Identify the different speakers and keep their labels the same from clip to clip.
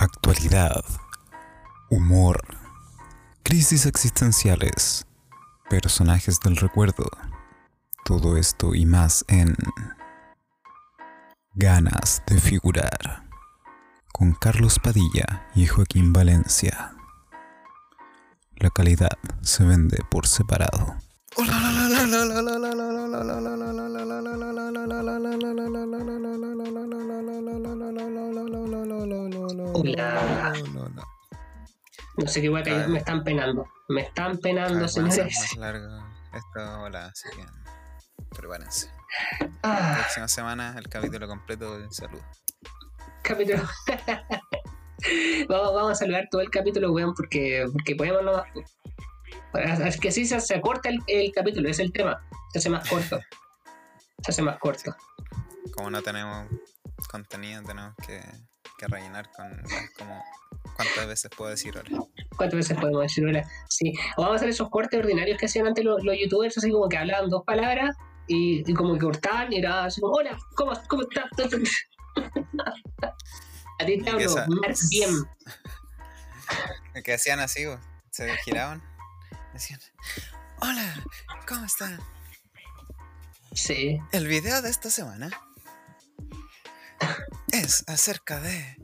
Speaker 1: Actualidad. Humor. Crisis existenciales. Personajes del recuerdo. Todo esto y más en Ganas de figurar. Con Carlos Padilla y Joaquín Valencia. La calidad se vende por separado.
Speaker 2: Hola. No sé qué voy a caer, me están penando. Me están penando, señores.
Speaker 3: Más largo esto, hola, así que prepárense.
Speaker 2: Ah,
Speaker 3: Próxima semana el capítulo completo de salud.
Speaker 2: capítulo. vamos, vamos a saludar todo el capítulo, weón, porque, porque podemos nomás. Es que así se, se acorta el, el capítulo, es el tema. Se hace más corto. Se hace más corto.
Speaker 3: Como no tenemos contenido, tenemos que, que rellenar con como cuántas veces puedo decir hola.
Speaker 2: ¿Cuántas veces podemos decir hola? Sí. O vamos a hacer esos cortes ordinarios que hacían antes los, los youtubers, así como que hablaban dos palabras y, y como que cortaban y era así como, hola, ¿cómo, cómo estás? A ti te hablo,
Speaker 3: esa-
Speaker 2: bien.
Speaker 3: Que hacían así, bo, se giraban, decían, hola, ¿cómo están?
Speaker 2: Sí.
Speaker 3: El video de esta semana es acerca de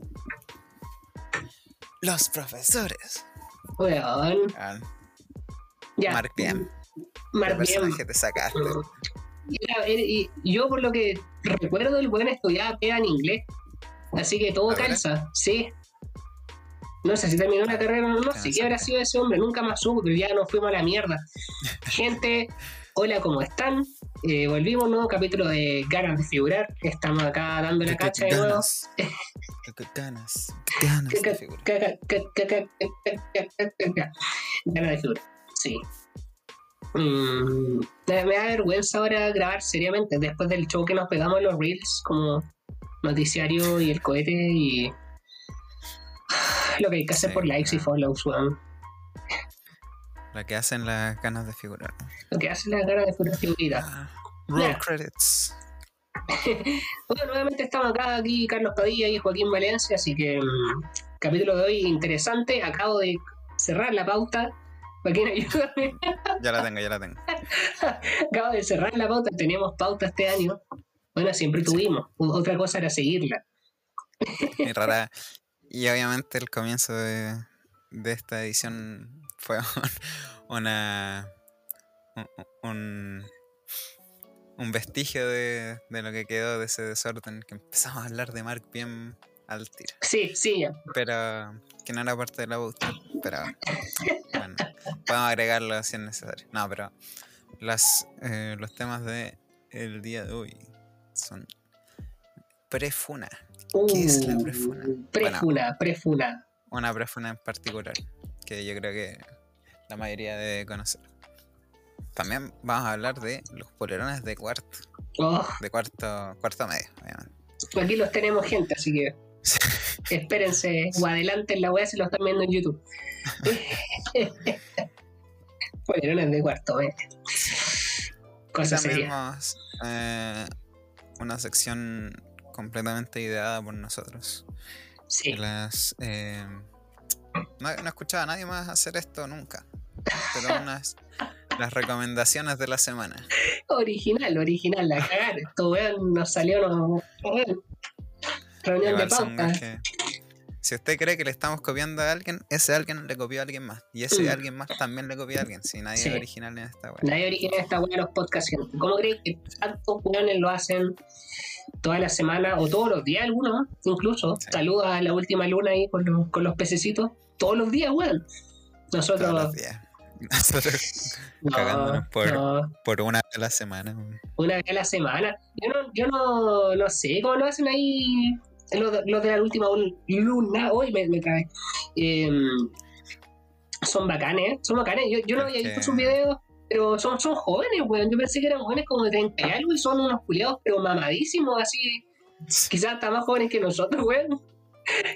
Speaker 3: los profesores.
Speaker 2: Weón.
Speaker 3: Ah,
Speaker 2: Ya.
Speaker 3: Mark bien.
Speaker 2: Mark
Speaker 3: ¿Qué
Speaker 2: bien.
Speaker 3: personaje te sacaste?
Speaker 2: Y, yo por lo que recuerdo el buen estudiaba pega en inglés. Así que todo calza, sí. No sé si terminó la carrera o no, no sé qué habrá sido ese hombre, nunca más supo, pero ya nos fuimos a la mierda. Gente, hola, ¿cómo están? Eh, volvimos, nuevo capítulo de Ganas de Figurar. Estamos acá dando la
Speaker 3: ¿Qué- qué
Speaker 2: cacha de nuevo.
Speaker 3: ganas? ¿Qué- qué ganas? ¿Qué ganas de figurar?
Speaker 2: Ganas de figurar, sí. Mm, me, da vergüenza ahora grabar seriamente después del show que nos pegamos en los reels como noticiario y el cohete y lo que hay que hacer
Speaker 3: Sí,
Speaker 2: por likes y follows, weón.
Speaker 3: La que hacen las ganas de figurar.
Speaker 2: Lo que hace la cara de figurita.
Speaker 3: Ah, roll credits.
Speaker 2: Bueno, nuevamente estamos acá, aquí Carlos Padilla y Joaquín Valencia, así que mm, capítulo de hoy interesante. Acabo de cerrar la pauta. Joaquín, ayúdame.
Speaker 3: Ya la tengo, ya la tengo.
Speaker 2: Acabo de cerrar la pauta, teníamos pauta este año. Bueno, siempre tuvimos. Otra cosa era seguirla.
Speaker 3: Y rara. Y obviamente el comienzo de, de esta edición fue un- una. un- un, vestigio de, de lo que quedó de ese desorden que empezamos a hablar de Mark bien al tiro.
Speaker 2: Sí, sí.
Speaker 3: Pero que no era parte de la pauta. Pero bueno, podemos agregarlo si es necesario. No, pero las, eh, los temas de el día de hoy son prefuna. ¿Qué es la prefuna?
Speaker 2: Uh, Prefuna, prefuna.
Speaker 3: Una prefuna en particular que yo creo que la mayoría debe conocer. También vamos a hablar de los polerones de cuarto,
Speaker 2: Oh,
Speaker 3: de cuarto, cuarto medio, obviamente.
Speaker 2: aquí los tenemos gente, así que espérense o adelante en la web si lo están viendo en YouTube. Polerones de cuarto.
Speaker 3: Y
Speaker 2: Cosa seria.
Speaker 3: eh, una sección completamente ideada por nosotros.
Speaker 2: Sí.
Speaker 3: Las, eh, no, no he escuchado a nadie más hacer esto nunca. Pero unas las recomendaciones de la semana.
Speaker 2: Original, original, la cagar. Esto weón nos salió weón. Reunión de
Speaker 3: Igual
Speaker 2: pauta.
Speaker 3: que- si usted cree que le estamos copiando a alguien, ese alguien le copió a alguien más. Y ese
Speaker 2: Mm.
Speaker 3: alguien más también le copió a alguien. Si nadie
Speaker 2: Sí.
Speaker 3: es original en esta wea.
Speaker 2: Nadie original esta weá de los podcasts. ¿Cómo crees que tantos weones lo hacen toda la semana o todos los días algunos, incluso?
Speaker 3: Sí.
Speaker 2: Saludos a la última luna ahí con los, con los pececitos. Todos los días, weón. Nosotros.
Speaker 3: Todos los días. Nosotros
Speaker 2: no,
Speaker 3: cagándonos por-
Speaker 2: no,
Speaker 3: por una vez a la semana.
Speaker 2: una vez a la semana. Yo no, yo no, no sé cómo lo hacen ahí los de, los de la última luna. Hoy me, me trae. son bacanes, son bacanes. Yo, yo no había visto sus videos, pero son, son jóvenes, weón. Yo pensé que eran jóvenes como de 30 y algo y son unos culiados, pero mamadísimos, así. Quizás hasta más jóvenes que nosotros, weón.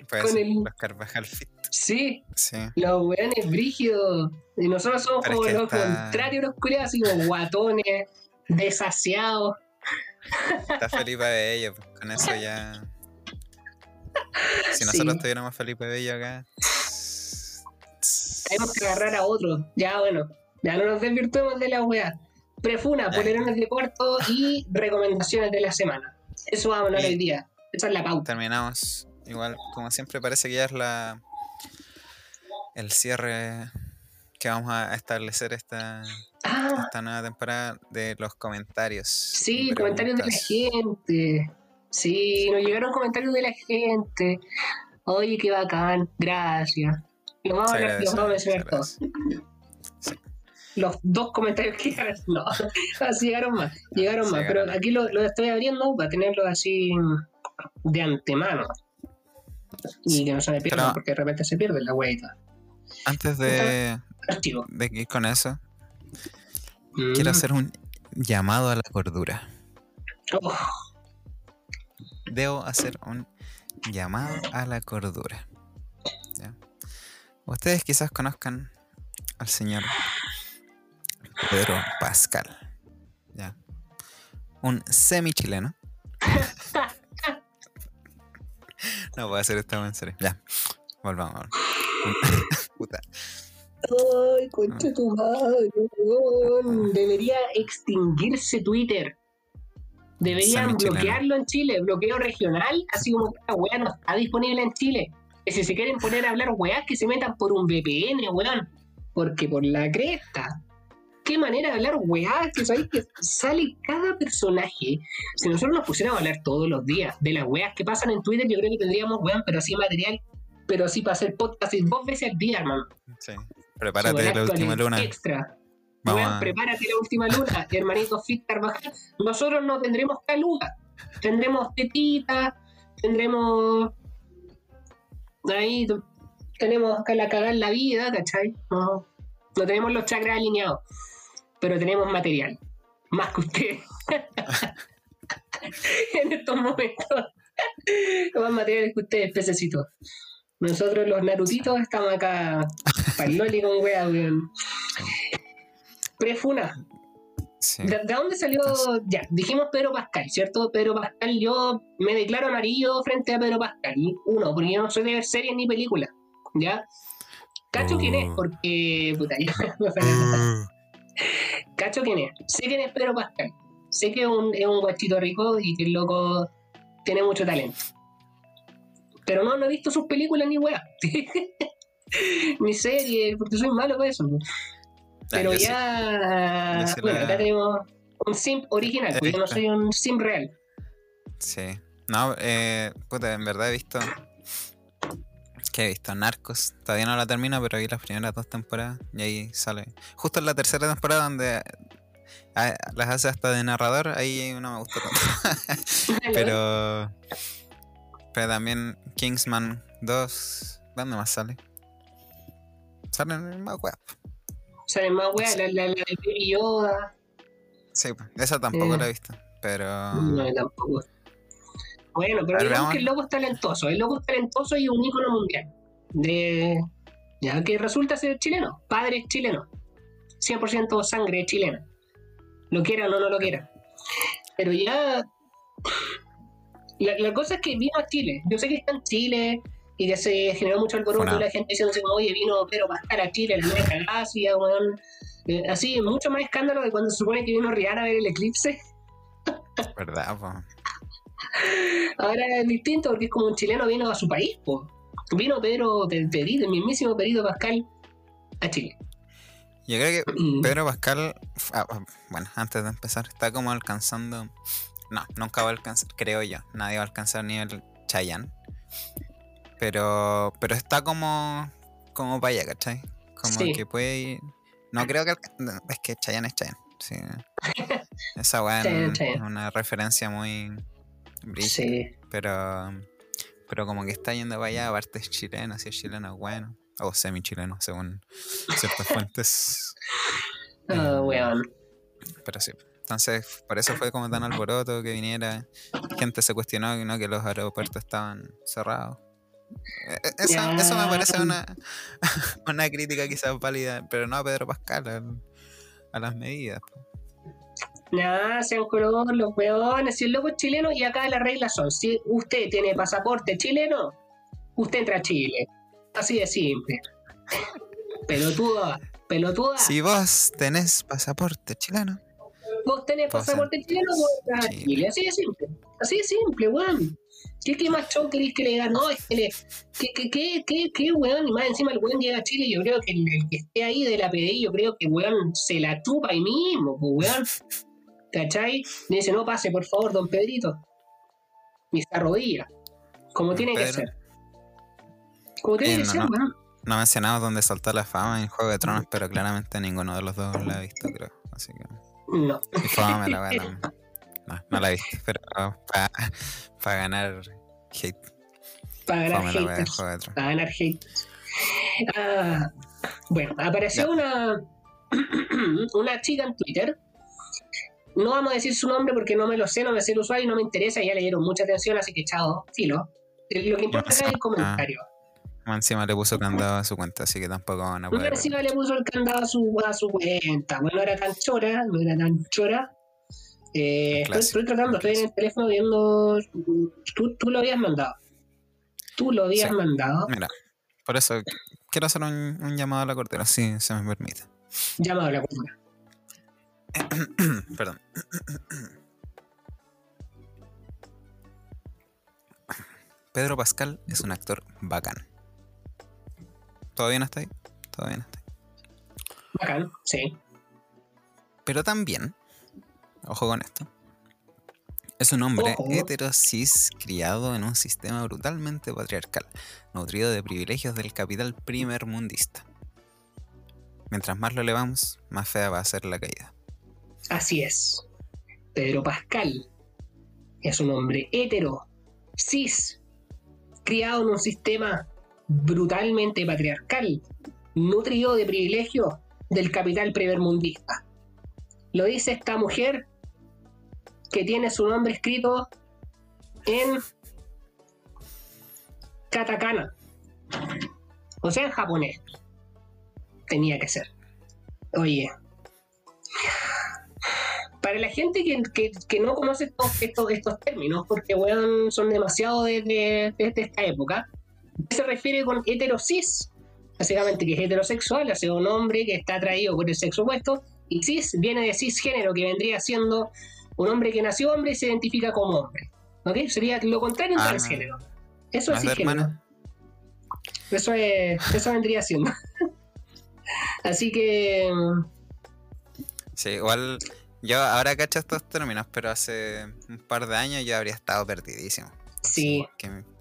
Speaker 3: Puede
Speaker 2: Con el-
Speaker 3: los Carvajal Fit.
Speaker 2: Sí,
Speaker 3: Sí.
Speaker 2: los weones brígidos. Y nosotros somos
Speaker 3: Pero es
Speaker 2: como
Speaker 3: que
Speaker 2: los
Speaker 3: está-
Speaker 2: contrarios, los culiados, así como guatones, desasiados.
Speaker 3: Está Felipe de ella, pues, con eso ya. Si nosotros
Speaker 2: Sí.
Speaker 3: tuviéramos Felipe Bello acá.
Speaker 2: Tenemos que agarrar a otro. Ya, bueno. Ya no nos desvirtuemos de la weá. Prefuna, polerones de cuarto y recomendaciones de la semana. Eso vamos a hablar hoy día. Esa es la pauta.
Speaker 3: Terminamos. Igual, como siempre, parece que ya es la. El cierre que vamos a establecer esta,
Speaker 2: Ah,
Speaker 3: esta nueva temporada de los comentarios.
Speaker 2: sí, comentarios de la gente. Sí, nos llegaron comentarios de la gente. Oye, qué bacán. Gracias. Los vamos a, mencionar todos. Los dos comentarios que llegaron. No, así llegaron más. Llegaron
Speaker 3: Sí,
Speaker 2: más. Pero aquí lo, lo estoy abriendo para tenerlo así de antemano. Y que no se me pierda,
Speaker 3: Pero-
Speaker 2: porque de repente se pierde la hueita.
Speaker 3: Antes de,
Speaker 2: Archivo.
Speaker 3: de ir con eso,
Speaker 2: Mm.
Speaker 3: quiero hacer un llamado a la cordura.
Speaker 2: Oh,
Speaker 3: Debo hacer un llamado a la cordura. ¿ya? Ustedes quizás conozcan al señor Pedro Pascal. ¿ya? Un semi-chileno. no puedo hacer esto en serio. Ya, volvamos. volvamos. Puta.
Speaker 2: Ay, concha tu madre, weón. Debería extinguirse Twitter. Deberían bloquearlo en Chile, bloqueo regional, así como esta weá no está disponible en Chile. Que si se quieren poner a hablar weás, que se metan por un VPN, weón. Porque por la cresta. Qué manera de hablar weás, que sabéis que sale cada personaje. Si nosotros nos pusiéramos a hablar todos los días de las weás que pasan en Twitter, yo creo que tendríamos weón, pero así material, pero así para hacer podcast dos veces al día, hermano.
Speaker 3: Sí. Prepárate la última luna.
Speaker 2: Extra.
Speaker 3: Vamos a-
Speaker 2: prepárate la última luna, hermanito Fit Carvajal. Nosotros no tendremos caluga, tendremos tetita, tendremos. Ahí tenemos acá la cagada en la vida, ¿cachai? No, no tenemos los chakras alineados, pero tenemos material, más que ustedes. en estos momentos, más materiales que ustedes, pececitos. Nosotros los narutitos estamos acá para el loli con wea, weón. Prefuna,
Speaker 3: Sí.
Speaker 2: ¿De, de dónde salió? Ya, dijimos Pedro Pascal, ¿cierto? Pedro Pascal, yo me declaro amarillo frente a Pedro Pascal. Uno, porque yo no soy de ver series ni películas, ¿ya? Cacho quién es,
Speaker 3: Oh.
Speaker 2: porque. Puta, ya fue. Cacho quién es. Sé quién es Pedro Pascal. Sé que es un, es un guachito rico y que el loco tiene mucho talento. Pero no, no he visto sus películas ni weá. ni series, porque soy malo con eso.
Speaker 3: Ah,
Speaker 2: Pero ya. bueno,
Speaker 3: la-
Speaker 2: acá tenemos un simp original, porque yo no soy un simp real.
Speaker 3: Sí. No, eh, puta, en verdad he visto. ¿Qué he visto? Narcos. Todavía no la termino, pero vi las primeras dos temporadas y ahí sale. Justo en la tercera temporada donde ah, las hace hasta de narrador, ahí no me gustó tanto. pero. Pero también Kingsman 2. ¿Dónde más sale? Sale en el más web.
Speaker 2: Salen más weas, la, la, la Baby Yoda.
Speaker 3: Sí, esa tampoco
Speaker 2: Eh.
Speaker 3: la he visto. Pero.
Speaker 2: No, tampoco. Bueno, pero digamos que el loco es talentoso. El loco es talentoso y un ícono mundial. De. Ya que resulta ser chileno. Padre es chileno. 100% sangre chilena. Lo quiera o no, no lo quiera. Pero ya. La, la cosa es que vino a Chile. Yo sé que está en Chile y que se generó mucho alboroto. La gente diciendo oye, vino Pedro Pascal a Chile, la nueva galaxia, weón. Eh, así, mucho más escándalo de cuando se supone que vino Rihanna a ver el eclipse.
Speaker 3: ¿Verdad? po?
Speaker 2: Ahora es distinto porque es como un chileno vino a su país, po. Vino Pedro, el Perito, el mismísimo Perito Pascal a Chile.
Speaker 3: Yo creo que
Speaker 2: Y-
Speaker 3: Pedro Pascal, ah, bueno, antes de empezar, está como alcanzando. No, nunca va a alcanzar, creo yo. Nadie va a alcanzar nivel Chayanne. Pero, pero está como, como para allá, ¿cachai? Como
Speaker 2: Sí.
Speaker 3: que puede ir. No creo que. Es que Chayanne es Chayanne. Sí. Esa weá es una referencia muy.
Speaker 2: Sí.
Speaker 3: Pero. Pero como que está yendo para allá, aparte es chileno, si es chileno, bueno. O semi-chileno, según ciertas fuentes.
Speaker 2: Ah,
Speaker 3: Mm.
Speaker 2: weón.
Speaker 3: Pero sí. Entonces, por eso fue como tan alboroto que viniera. Gente se cuestionó ¿no? que los aeropuertos estaban cerrados. Eh, eh, Eso, eso me parece una, una crítica quizás válida, pero no a Pedro Pascal, al- a las medidas. po.
Speaker 2: Nada, sean color, los weones, si el loco es chileno y acá las reglas son, si usted tiene pasaporte chileno, usted entra a Chile. Así de simple. Pelotuda, pelotuda.
Speaker 3: Si vos tenés pasaporte chileno,
Speaker 2: Vos tenés
Speaker 3: Pasa.
Speaker 2: pasaporte chileno, vos entras a
Speaker 3: Chile.
Speaker 2: Así de simple. Así de simple, weón. ¿Qué, qué más show queréis que le digan? No, es que le. ¿Qué, qué, qué, qué, qué, weón? Y más encima el weón llega a Chile. Yo creo que el, el que esté ahí de la PDI, yo creo que weón se la chupa ahí mismo, pues weón. ¿Cachai? Le dice, no pase, por favor, don Pedrito. Y se arrodilla. Como tiene que ser. Como tiene
Speaker 3: Eh,
Speaker 2: que
Speaker 3: no,
Speaker 2: ser,
Speaker 3: no.
Speaker 2: weón.
Speaker 3: no mencionamos dónde saltó la fama en Juego de Tronos, pero claramente ninguno de los dos la ha visto, creo. Así que.
Speaker 2: No.
Speaker 3: Y fama la wea también. No, no la he visto, pero para ganar hate.
Speaker 2: Para ganar
Speaker 3: Fama la wea de
Speaker 2: haters.
Speaker 3: Juego de Tronos.
Speaker 2: a ganar hate. Ah, bueno, apareció una una chica en Twitter. No vamos a decir su nombre porque no me lo sé, no me sé el usuario y no me interesa. Ya le dieron mucha atención, así que chao, filo. Lo que importa es el comentario.
Speaker 3: Más encima le puso candado a su cuenta, así que tampoco van a poder.
Speaker 2: encima le puso el candado a su, a su cuenta. Bueno, no era tan chora, no era tan chora. Eh, estoy, tratando, estoy en el teléfono viendo. Tú, tú lo habías mandado. Tú lo habías
Speaker 3: Sí.
Speaker 2: mandado.
Speaker 3: Mira, por eso quiero hacer un, un llamado a la cortera, si se me permite.
Speaker 2: Llamado a la cordura.
Speaker 3: Perdón. Pedro Pascal es un actor bacán. ¿Todo bien hasta ahí? Todo bien hasta ahí.
Speaker 2: Bacán, sí.
Speaker 3: Pero también, ojo con esto, es un hombre
Speaker 2: Ojo.
Speaker 3: heterosis criado en un sistema brutalmente patriarcal, nutrido de privilegios del capital primermundista. Mientras más lo elevamos, más fea va a ser la caída.
Speaker 2: Así es. Pedro Pascal es un hombre hetero, cis, criado en un sistema brutalmente patriarcal, nutrido de privilegios del capital primermundista. Lo dice esta mujer que tiene su nombre escrito en katakana, o sea, en japonés. Tenía que ser. Oye, para la gente que, que- que no conoce estos, estos, estos términos, porque weón, son demasiado desde desde esta época, ¿qué se refiere con heterosis? Básicamente que es heterosexual, o sea, un hombre que está atraído por el sexo opuesto, y cis viene de cisgénero, que vendría siendo un hombre que nació hombre y se identifica como hombre. ¿Ok? Sería lo contrario a
Speaker 3: Ah,
Speaker 2: transgénero. Eso
Speaker 3: ¿no
Speaker 2: es
Speaker 3: de
Speaker 2: cisgénero. Eso es, eso vendría siendo. Así que
Speaker 3: Sí, igual yo ahora cacho estos términos, pero hace un par de años yo habría estado perdidísimo.
Speaker 2: sí,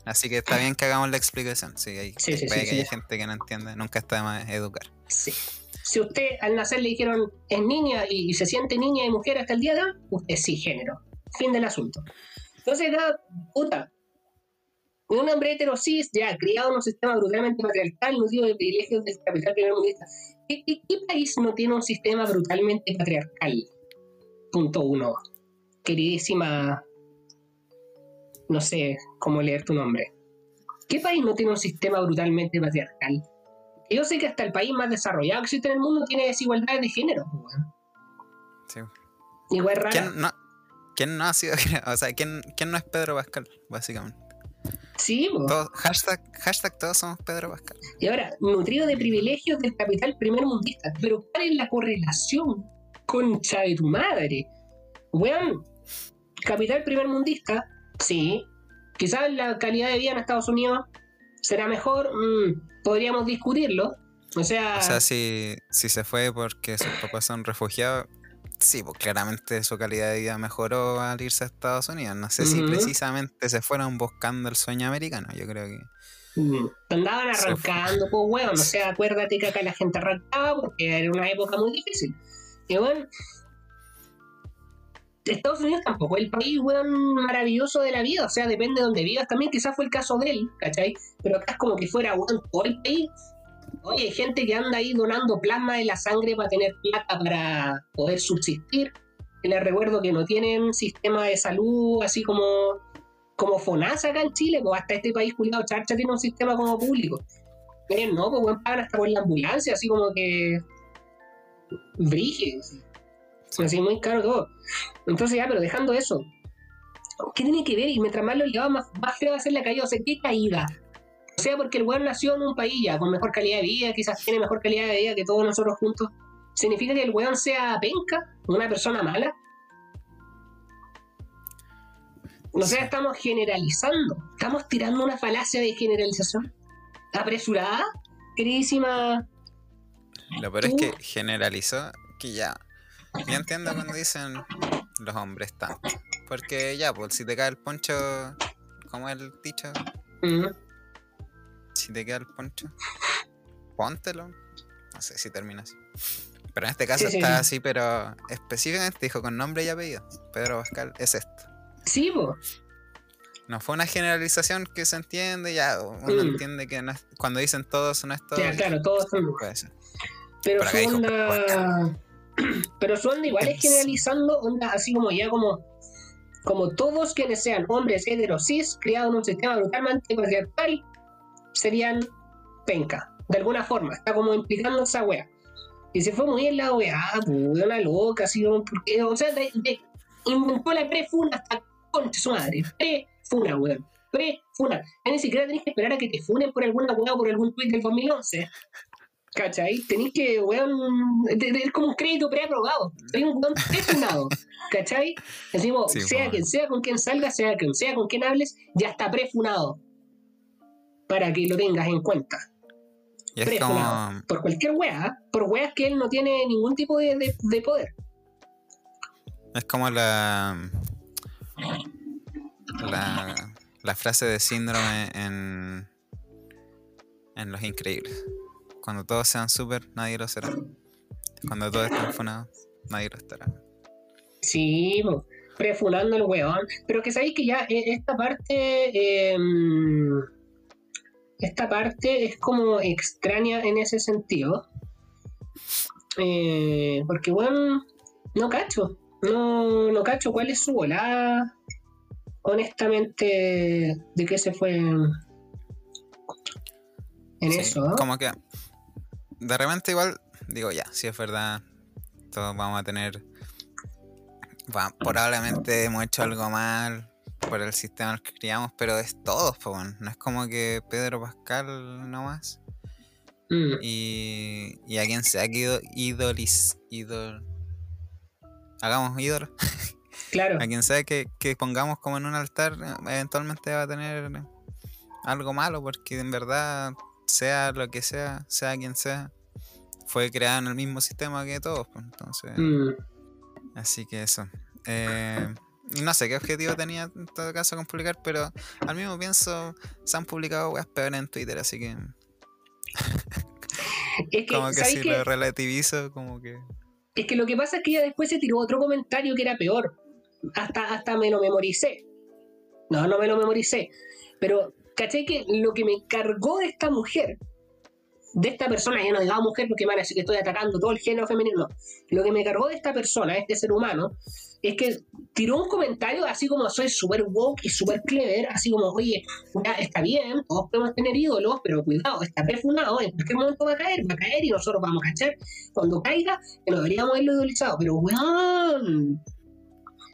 Speaker 3: así que está bien que hagamos la explicación. Sí, hay,
Speaker 2: Sí, sí,
Speaker 3: puede
Speaker 2: sí,
Speaker 3: que haya gente que no entiende, nunca está de más educar.
Speaker 2: Sí. Si usted al nacer le dijeron es niña y, se siente niña y mujer hasta el día de hoy, usted sí género. Fin del asunto. Entonces, acá, puta, un hombre hetero cis, ya criado en un sistema brutalmente patriarcal, nutrido de privilegios del capital primermundista. ¿Qué, qué, qué país no tiene un sistema brutalmente patriarcal? Punto uno. Queridísima, no sé cómo leer tu nombre. ¿Qué país no tiene un sistema brutalmente patriarcal? Yo sé que hasta el país más desarrollado que existe en el mundo tiene desigualdades de género. pues.
Speaker 3: Sí.
Speaker 2: Igual rara.
Speaker 3: ¿Quién no, quién no ha sido? O sea, ¿quién, quién no es Pedro Pascal, básicamente?
Speaker 2: Sí, pues.
Speaker 3: Todos- hashtag, hashtag todos somos Pedro Pascal.
Speaker 2: y ahora, nutrido de privilegios del capital primer mundista. Pero ¿cuál es la correlación? Concha de tu madre. Weón, capital primer mundista, sí. Quizás la calidad de vida en Estados Unidos será mejor, mm, podríamos discutirlo. O sea,
Speaker 3: O sea, si, si se fue porque sus papás son refugiados, sí, pues claramente su calidad de vida mejoró al irse a Estados Unidos. No sé si precisamente se fueron buscando el sueño americano. Yo creo que.
Speaker 2: Mm, Andaban arrancando, pues weón. O sea, acuérdate que acá la gente arrancaba porque era una época muy difícil. Y bueno, Estados Unidos tampoco es el país, weón, maravilloso de la vida. O sea, depende de donde vivas también. Quizás fue el caso de él, ¿cachai? Pero acá es como que fuera, weón, todo el país. Oye, hay gente que anda ahí donando plasma de la sangre para tener plata para poder subsistir. Les recuerdo que no tienen sistema de salud así como como FONASA acá en Chile, pues hasta este país culiado charcha tiene un sistema como público. Eh, no, pues weón, pagan hasta por la ambulancia, así como que. Brígido. sí.
Speaker 3: Sí.
Speaker 2: Así muy caro todo. Entonces ya, pero dejando eso, ¿qué tiene que ver? Y mientras más lo ligaba, más, más feo va a ser la caída. O sea, ¿qué caída? O sea, porque el weón nació en un país ya con mejor calidad de vida, quizás tiene mejor calidad de vida que todos nosotros juntos. ¿Significa que el weón sea penca? ¿Una persona mala? O sea, estamos generalizando. Estamos tirando una falacia de generalización. Apresurada, queridísima.
Speaker 3: Lo peor es que generalizó que ya. Yo entiendo cuando dicen los hombres tanto. Porque ya, pues si te cae el poncho, como el dicho,
Speaker 2: Mm,
Speaker 3: si te queda el poncho, póntelo. No sé si termina así. Pero en este caso
Speaker 2: Sí, sí.
Speaker 3: está así, pero específicamente dijo con nombre y apellido. Pedro Pascal es esto.
Speaker 2: Sí, po.
Speaker 3: No fue una generalización que se entiende, ya uno
Speaker 2: Mm.
Speaker 3: entiende que no es- cuando dicen todos no es todo.
Speaker 2: Ya, claro, todos son.
Speaker 3: Puede ser.
Speaker 2: Pero su onda. Pero su onda igual es generalizando, onda así como ya como. Como todos quienes sean hombres heteros cis, criados en un sistema brutalmente patriarcal, serían penca. De alguna forma. Está como implicando esa wea. Y se fue muy en la wea, pues, una loca, así como. porque, o sea, de- de- inventó la pre-funa hasta concha su madre. Pre-funa, weón. Pre-funa. Ni siquiera tenés que esperar a que te funen por alguna wea o por algún tweet del 2011. ¿Cachai? Tenéis que, weón, es como un crédito preaprobado. Soy un weón prefunado. ¿Cachai? Decimos,
Speaker 3: Sí,
Speaker 2: sea quien sea con quien salga, sea quien sea con quien hables, ya está prefunado. Para que lo tengas en cuenta. Prefunado.
Speaker 3: como.
Speaker 2: Por cualquier wea, por weas que él no tiene ningún tipo de, de- de poder.
Speaker 3: Es como la. La, la frase de síndrome en. En Los Increíbles. Cuando todos sean super, nadie lo será. Cuando todos estén funados, nadie lo estará.
Speaker 2: Sí, po, prefunando el weón. Pero que sabéis que ya eh, esta parte. em, esta parte es como extraña en ese sentido. Eh, porque, weón, no cacho. No, no cacho cuál es su volada. Honestamente, de qué se fue en,
Speaker 3: Sí,
Speaker 2: eso. ¿no?
Speaker 3: Como que. De repente, igual, digo, ya, si es verdad, todos vamos a tener. va- probablemente hemos hecho algo mal por el sistema en el que criamos, pero es todos, weón. no es como que Pedro Pascal nomás.
Speaker 2: Mm,
Speaker 3: Y, y a quien sea que ido- idoliz, idol, hagamos ídolo,
Speaker 2: claro.
Speaker 3: a quien sea que, que pongamos como en un altar, eventualmente va a tener algo malo, porque en verdad, sea lo que sea, sea quien sea, fue creado en el mismo sistema que todos, pues, entonces,
Speaker 2: Mm.
Speaker 3: así que eso. Eh, no sé qué objetivo tenía en todo caso con publicar, pero al mismo pienso, se han publicado weas peores en Twitter, así que
Speaker 2: Es que,
Speaker 3: como que
Speaker 2: ¿sabéis
Speaker 3: si lo relativizo, como que...
Speaker 2: Es que lo que pasa es que ella después se tiró otro comentario que era peor. Hasta, hasta me lo memoricé. No, no me lo memoricé. Pero, ¿cachai? Que lo que me cargó de esta mujer, de esta persona, ya no digamos mujer porque van a decir que estoy atacando todo el género femenino. no. Lo que me cargó de esta persona, este ser humano, es que tiró un comentario así como soy súper woke y súper clever, así como, oye, está bien, todos podemos tener ídolos, pero cuidado, está perfumado, en cualquier momento va a caer, va a caer y nosotros vamos a cachar cuando caiga que no deberíamos haberlo idolizado, pero weón.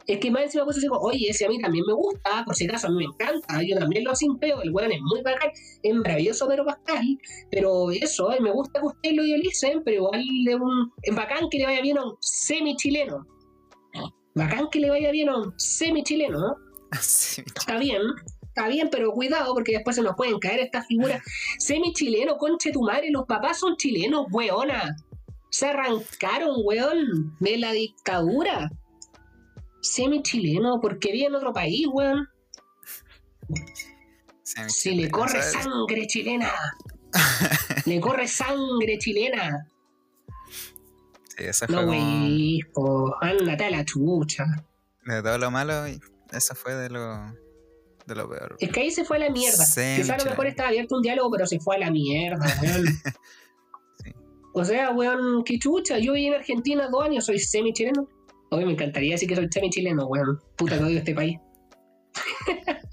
Speaker 2: Es que más encima pues como, oye, ese a mí también me gusta, por si acaso a mí me encanta, yo también lo simpeo, el weón es muy bacán, es maravilloso pero Pascal, pero eso, eh, me gusta que ustedes lo idolicen, pero igual es, un, es bacán que le vaya bien a un semi-chileno. Bacán que le vaya bien a un semi-chileno, ¿no?
Speaker 3: Sí,
Speaker 2: Está bien, está bien, pero cuidado porque después se nos pueden caer estas figuras. Semi-chileno, conche tu madre, los papás son chilenos, weona. Se arrancaron, weón, de la dictadura. Semi-chileno, porque vive en otro país, weón. Si le corre
Speaker 3: ¿sabes?
Speaker 2: sangre chilena. Le corre sangre chilena.
Speaker 3: Sí, eso
Speaker 2: No,
Speaker 3: fue como...
Speaker 2: ándate a la chucha.
Speaker 3: De todo lo malo, y eso fue de lo, de lo peor.
Speaker 2: Es que ahí se fue a la mierda. Quizá a lo mejor estaba abierto un diálogo, pero se fue a la mierda, weón.
Speaker 3: Sí.
Speaker 2: O sea, weón, qué chucha. Yo viví en Argentina dos años, soy semi-chileno. Hoy me encantaría decir que soy semi-chileno, weón. Puta que odio este país.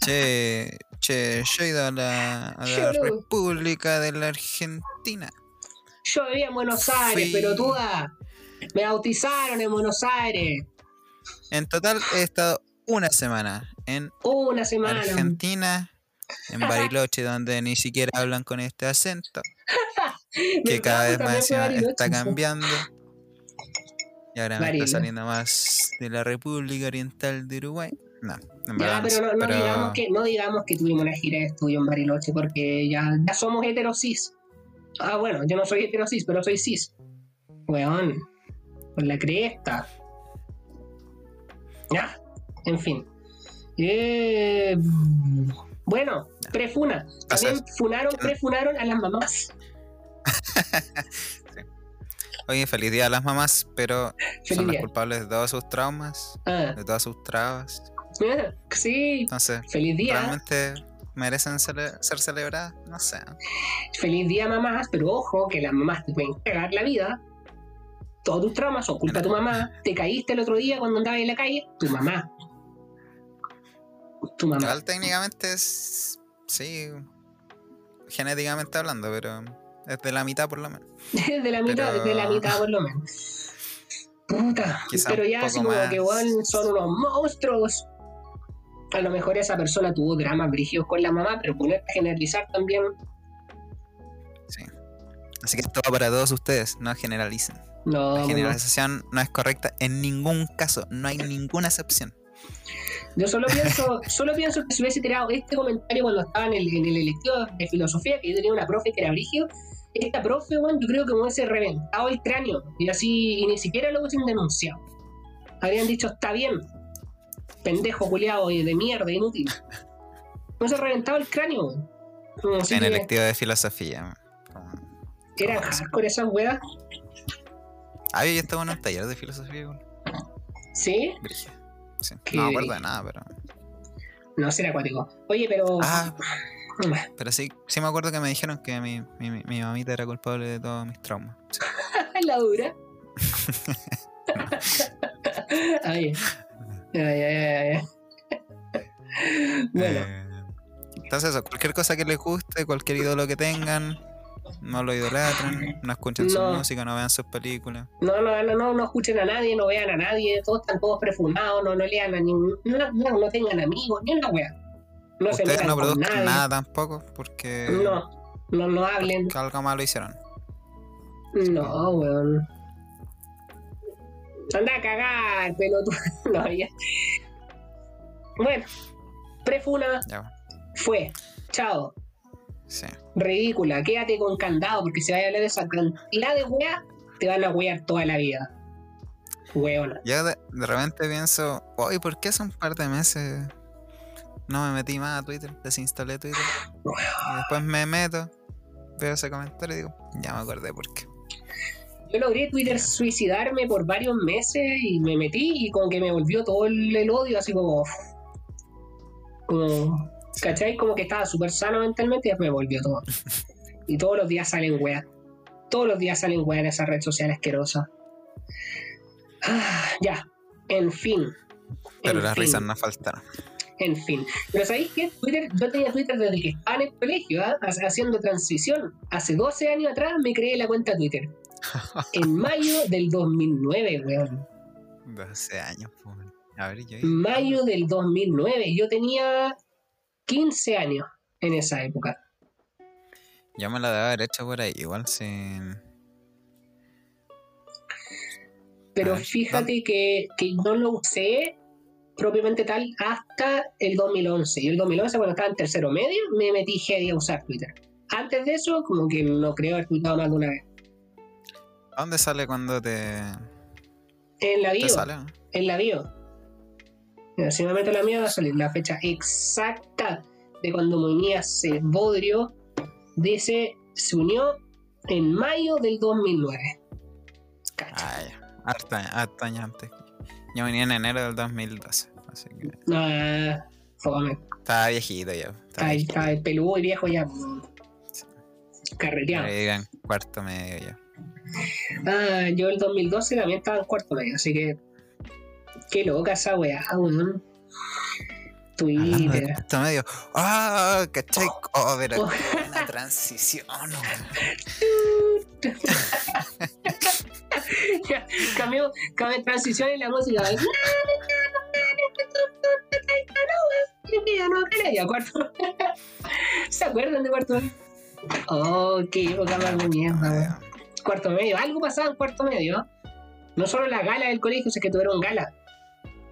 Speaker 3: Che, che, yo he ido a la, a la
Speaker 2: Yo no.
Speaker 3: República de la Argentina.
Speaker 2: Yo vivía en Buenos Aires,
Speaker 3: Fui-
Speaker 2: pero tú ah, Me bautizaron en Buenos Aires.
Speaker 3: En total he estado una semana en
Speaker 2: Una semana.
Speaker 3: Argentina, en Bariloche, donde ni siquiera hablan con este acento, que cada vez más está cambiando. Y ahora me está saliendo más de la República Oriental de Uruguay. No, en
Speaker 2: Ya, pero no, no
Speaker 3: pero-
Speaker 2: digamos que, no digamos que tuvimos una gira de estudio en Bariloche porque ya, ya somos heterosis. Ah, bueno, yo no soy heterosis, pero soy cis. Weón, con la cresta. Ya, en fin. Eh, bueno, prefuna. También funaron, prefunaron a las mamás.
Speaker 3: Oye, feliz día a las mamás, pero
Speaker 2: Feliz
Speaker 3: son las
Speaker 2: día.
Speaker 3: culpables de todos sus traumas,
Speaker 2: Ah,
Speaker 3: de todas sus trabas.
Speaker 2: sí,
Speaker 3: Entonces,
Speaker 2: feliz día.
Speaker 3: ¿realmente merecen cele- ser celebradas? No sé.
Speaker 2: Feliz día, mamás, pero ojo que las mamás te pueden cagar la vida. Todos tus traumas son culpa de tu mamá. Te caíste el otro día cuando andabas en la calle, tu mamá. Tu mamá.
Speaker 3: Igual técnicamente es. Sí. Genéticamente hablando, pero es de la mitad por lo menos.
Speaker 2: de la mitad,
Speaker 3: Pero-
Speaker 2: de la mitad por lo menos. Puta,
Speaker 3: Quizá
Speaker 2: pero ya así como
Speaker 3: más.
Speaker 2: que son unos monstruos. A lo mejor esa persona tuvo dramas brígidos con la mamá, pero ponerte a generalizar también.
Speaker 3: Sí. Así que esto va para todos ustedes, no generalicen.
Speaker 2: No,
Speaker 3: La
Speaker 2: no.
Speaker 3: generalización no es correcta en ningún caso, no hay ninguna excepción.
Speaker 2: Yo solo pienso, solo pienso que si hubiese tirado este comentario cuando estaba en el, en el electivo de filosofía, que yo tenía una profe que era brígido, esta profe, weón, yo creo que me hubiese reventado el cráneo. Y así, y ni siquiera lo hubiesen denunciado. Habrían dicho, está bien, pendejo culiado y de mierda, inútil. Me hubiese reventado el cráneo. Así
Speaker 3: en
Speaker 2: que
Speaker 3: el electivo de filosofía.
Speaker 2: Eran hardcore esas weas.
Speaker 3: Ah, yo estaba en un taller de filosofía igual.
Speaker 2: ¿Sí?
Speaker 3: No me acuerdo de nada, pero.
Speaker 2: No, será acuático. Oye, pero.
Speaker 3: Ah, pero sí, sí me acuerdo que me dijeron que mi, mi, mi- mi mamita era culpable de todos mis traumas.
Speaker 2: La dura. ay, ay, ay, ay. Bueno,
Speaker 3: Eh, entonces eso, cualquier cosa que les guste, cualquier ídolo que tengan, no lo idolatren, no escuchen su
Speaker 2: No.
Speaker 3: música, no vean sus películas.
Speaker 2: no, no, no, no, no escuchen a nadie, no vean a nadie, todos están todos prefunados, no, no lean a ningún, no, no, no tengan amigos, ni una wea. No se
Speaker 3: Ustedes no produzcan nada tampoco porque,
Speaker 2: No, no, no hablen.
Speaker 3: porque algo malo hicieron.
Speaker 2: No, weón. Anda a cagar, pelotudo. No, ya. Bueno, prefuna
Speaker 3: Ya,
Speaker 2: fue. Chao.
Speaker 3: sí.
Speaker 2: ridícula, quédate con candado, porque si vas a hablar de esa cantidad de weas, te van a wear toda la vida. Weona.
Speaker 3: Yo de, de repente pienso, oye, ¿por qué hace un par de meses no me metí más a Twitter? Desinstalé Twitter. Y después me meto, veo ese comentario y digo, ya me acordé por qué.
Speaker 2: Yo logré Twitter suicidarme por varios meses y me metí y como que me volvió todo el, el odio, así como. Como. ¿Cachai? Como que estaba súper sano mentalmente y después me volvió todo. Y todos los días salen weas. Todos los días salen weas en esa red social asquerosa. Ah, ya. En fin.
Speaker 3: Pero
Speaker 2: En
Speaker 3: las
Speaker 2: fin.
Speaker 3: risas no faltaron.
Speaker 2: En fin. Pero ¿sabéis qué? Twitter, yo tenía Twitter desde que estaba en el colegio. Ha- haciendo transición. Hace 12 años atrás me creé la cuenta Twitter. En mayo del 2009, weón.
Speaker 3: 12 años, pues. A ver, yo.
Speaker 2: Mayo del 2009. Yo tenía 15 años en esa época.
Speaker 3: Yo me la debo haber hecho por ahí, igual sin.
Speaker 2: Pero
Speaker 3: ver,
Speaker 2: fíjate que, que no lo usé propiamente tal hasta el 2011. Y el 2011, cuando estaba en tercero medio, me metí heavy a usar Twitter. Antes de eso, como que no creo haber tuitado más de una vez.
Speaker 3: ¿A dónde sale cuando te,
Speaker 2: En la bio.
Speaker 3: sale?
Speaker 2: en la bio. Mira, si me meto la mía va a salir la fecha exacta de cuando Muñiz se bodrio. Dice, se unió en mayo del 2009. Cacha.
Speaker 3: Ya. Harto, harto años antes. Yo venía en enero del 2012. Así que
Speaker 2: Ah, fome.
Speaker 3: estaba viejito ya. Estaba
Speaker 2: Está,
Speaker 3: viejito.
Speaker 2: está el peludo y viejo ya. Carreteado.
Speaker 3: Ahí iba en cuarto medio ya.
Speaker 2: Ah, yo el 2012 también estaba en cuarto medio, así que. Qué loca esa weá, weón. Twitter.
Speaker 3: cuarto medio. ¡Ah! ¿Cachai? Oh, pero
Speaker 2: Oh.
Speaker 3: qué buena
Speaker 2: Cambió, cambió transición en la música. ¿Se acuerdan de cuarto medio? Oh, qué época más de mierda, weón. Cuarto medio. Algo pasaba en cuarto medio. No solo la gala del colegio, sino que tuvieron gala.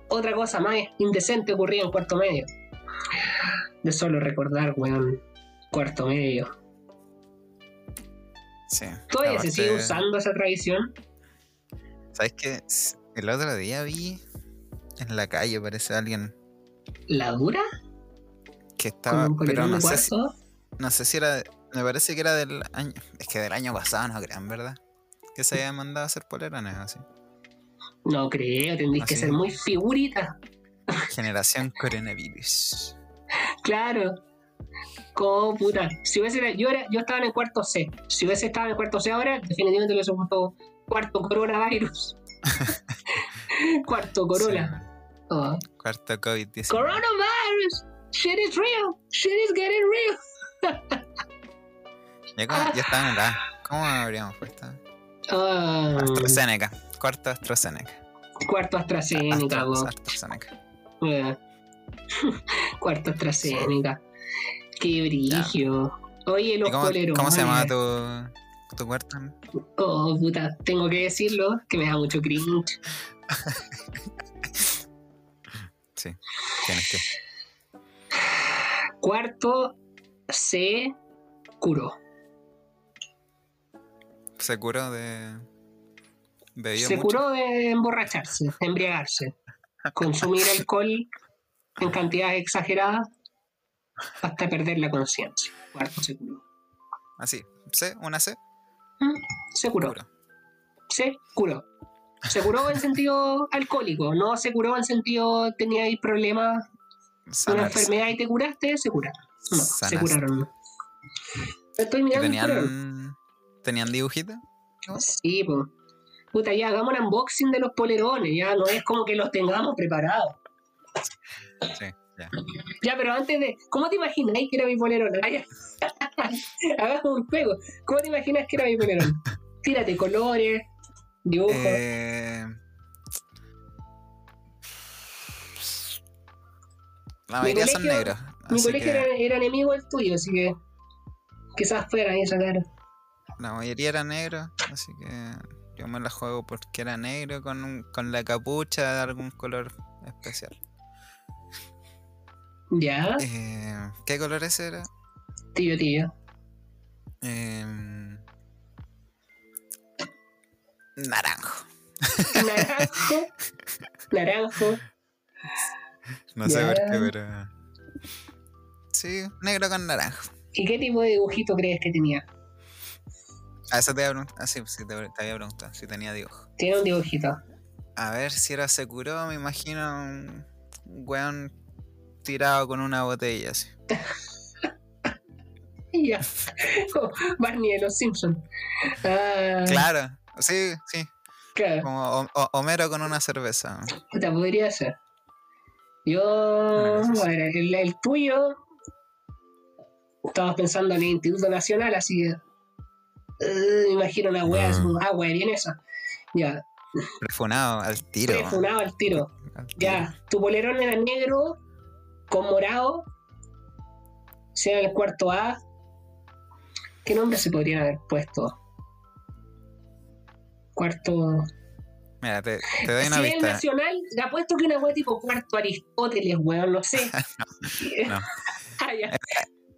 Speaker 2: Otra cosa más indecente ocurría en cuarto medio. De solo recordar, weón. Cuarto medio.
Speaker 3: Sí.
Speaker 2: ¿Todavía se sigue usando esa tradición?
Speaker 3: ¿Sabes qué? S- El otro día vi en la calle, parece alguien
Speaker 2: ¿La dura?
Speaker 3: que
Speaker 2: ¿Con
Speaker 3: estaba. Pero no sé, si, no sé si era. Me parece que era del año. Es que del año pasado, no crean, ¿verdad? Que se había mandado a hacer polerones así.
Speaker 2: No creo, tendréis que ser muy figurita.
Speaker 3: Generación coronavirus.
Speaker 2: Claro. Como puta. Si hubiese, yo, era, yo estaba en el cuarto C. Si hubiese estado en el cuarto C ahora, definitivamente le hubiese puesto cuarto coronavirus. cuarto corona. Oh.
Speaker 3: Cuarto COVID-19.
Speaker 2: Coronavirus! Shit is real! Shit is getting real!
Speaker 3: Ya, como- ya acá. ¿Cómo habríamos puesto?
Speaker 2: Ah,
Speaker 3: AstraZeneca. Cuarto AstraZeneca.
Speaker 2: cuarto AstraZeneca,
Speaker 3: Astra-. AstraZeneca.
Speaker 2: Cuarto AstraZeneca. Qué brillo. Oye,
Speaker 3: ¿Y
Speaker 2: los
Speaker 3: cómo,
Speaker 2: poleros.
Speaker 3: cómo se llamaba tu, tu cuarto?
Speaker 2: Oh, puta, tengo que decirlo, que me da mucho cringe.
Speaker 3: Sí, tienes que.
Speaker 2: Cuarto se curó.
Speaker 3: Se curó de.
Speaker 2: Se
Speaker 3: mucho.
Speaker 2: curó de emborracharse, de embriagarse, consumir alcohol en cantidades exageradas hasta perder la conciencia. Cuarto se curó.
Speaker 3: Así. C, una C.
Speaker 2: Se curó. Se curó. Se curó en sentido alcohólico, no se curó en sentido tenía ahí problemas, una
Speaker 3: Sanarse.
Speaker 2: enfermedad y te curaste, se curaron. No, se curaron. Estoy
Speaker 3: ¿Y
Speaker 2: mirando
Speaker 3: tenían. ¿Tenían dibujitos?
Speaker 2: Sí, pues. Puta, ya hagamos un unboxing de los polerones, ya no es como que los tengamos preparados.
Speaker 3: Sí, ya.
Speaker 2: Ya, pero antes de. ¿Cómo te imagináis que era mi polerón? Ya. Hagamos un juego. ¿Cómo te imaginas que era mi polerón? Tírate colores, dibujos.
Speaker 3: Eh, La mayoría son negros.
Speaker 2: mi colegio
Speaker 3: que
Speaker 2: era, era enemigo del tuyo, así que. Quizás fuera esa cara.
Speaker 3: La mayoría era negro, así que yo me la juego porque era negro con, un- con la capucha de algún color especial.
Speaker 2: Ya,
Speaker 3: Eh, ¿Qué color ese era?
Speaker 2: tío, tío.
Speaker 3: Em, naranjo.
Speaker 2: Naranjo. naranjo.
Speaker 3: No sé por qué, pero. Sí, negro con naranjo.
Speaker 2: ¿Y qué tipo de dibujito crees que tenía?
Speaker 3: A eso te había preguntado. Ah, sí, sí, te, te había preguntado si tenía dibujo.
Speaker 2: Tiene un dibujito.
Speaker 3: A ver si era Sekuro, me imagino un weón tirado con una botella así.
Speaker 2: Ya. Barney de los Simpsons. Ah,
Speaker 3: Claro, sí, sí.
Speaker 2: claro.
Speaker 3: Como Ho- Ho- Homero con una cerveza.
Speaker 2: Puta, podría ser. Yo,
Speaker 3: Bueno, eso
Speaker 2: el, el tuyo, estabas pensando en el Instituto Nacional, así que. eh, imagino una wea,
Speaker 1: Ah.
Speaker 2: ah, wea, bien esa. Ya,
Speaker 3: Prefunado al tiro.
Speaker 2: al tiro.
Speaker 3: al tiro.
Speaker 2: Ya, tu polerón era negro con morado. Si era el cuarto A. ¿Qué nombre se podrían haber puesto? Cuarto.
Speaker 3: Mira, te, te doy una
Speaker 2: si
Speaker 3: vista.
Speaker 2: nacional, le apuesto que una wea tipo cuarto Aristóteles, weón, no sé.
Speaker 3: No.
Speaker 2: Ah, ya.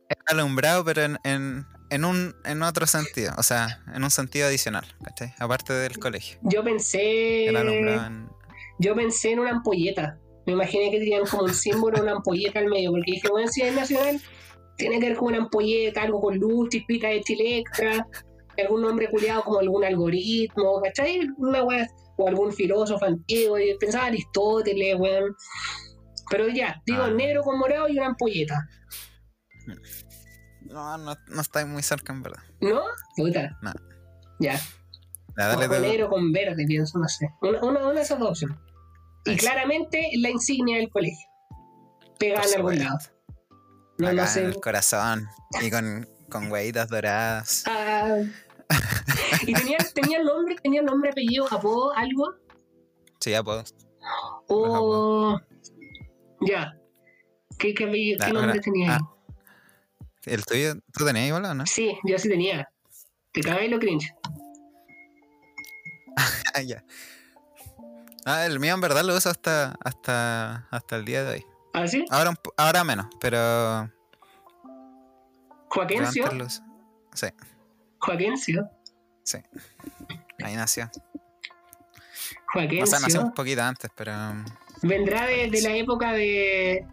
Speaker 3: Es alumbrado, pero en, en, en un en otro sentido. O sea, en un sentido adicional. ¿cachai? Aparte del colegio.
Speaker 2: Yo pensé.
Speaker 3: El alumbrado en.
Speaker 2: Yo pensé en una ampolleta. Me imaginé que tenían como un símbolo, una ampolleta al medio, porque dije, bueno, si es nacional, tiene que ver con una ampolleta, algo con luz, chispita de chilectra, algún nombre culiado como algún algoritmo, ¿cachai? Una wea, o algún filósofo antiguo, y pensaba Aristóteles, weón. Pero ya, digo
Speaker 3: Ah.
Speaker 2: negro con morado y una ampolleta.
Speaker 3: No, no, no está muy cerca en verdad.
Speaker 2: ¿No? Puta.
Speaker 3: No.
Speaker 2: Ya.
Speaker 3: Dale
Speaker 2: o con negro con verde, pienso, no sé. Una, una, una de esas dos opciones. Y claramente la insignia del colegio. Pegada en algún lado. No,
Speaker 3: Acá
Speaker 2: no
Speaker 3: en
Speaker 2: sé.
Speaker 3: el corazón. Y con, con huevitas doradas.
Speaker 2: Ah, y tenía, tenía nombre, tenía nombre, apellido, apodo, algo.
Speaker 3: Sí, ya puedo.
Speaker 2: O. Ya. ¿Qué, qué, nombre
Speaker 3: ahora-
Speaker 2: tenía?
Speaker 3: ah. ¿El tuyo? ¿Tú tenías igual o no?
Speaker 2: Sí, yo sí tenía. Te cagáis lo cringe.
Speaker 3: Ah, ya. Ah, el mío en verdad lo uso hasta, hasta, hasta el día de hoy.
Speaker 2: ¿Ah, sí?
Speaker 3: Ahora, ahora menos, pero. uso. Sí,
Speaker 2: Joaquencio.
Speaker 3: sí. Ahí nació. O
Speaker 2: Joaquencio.
Speaker 3: sea, nació un poquito antes, pero.
Speaker 2: Vendrá de, de la época de,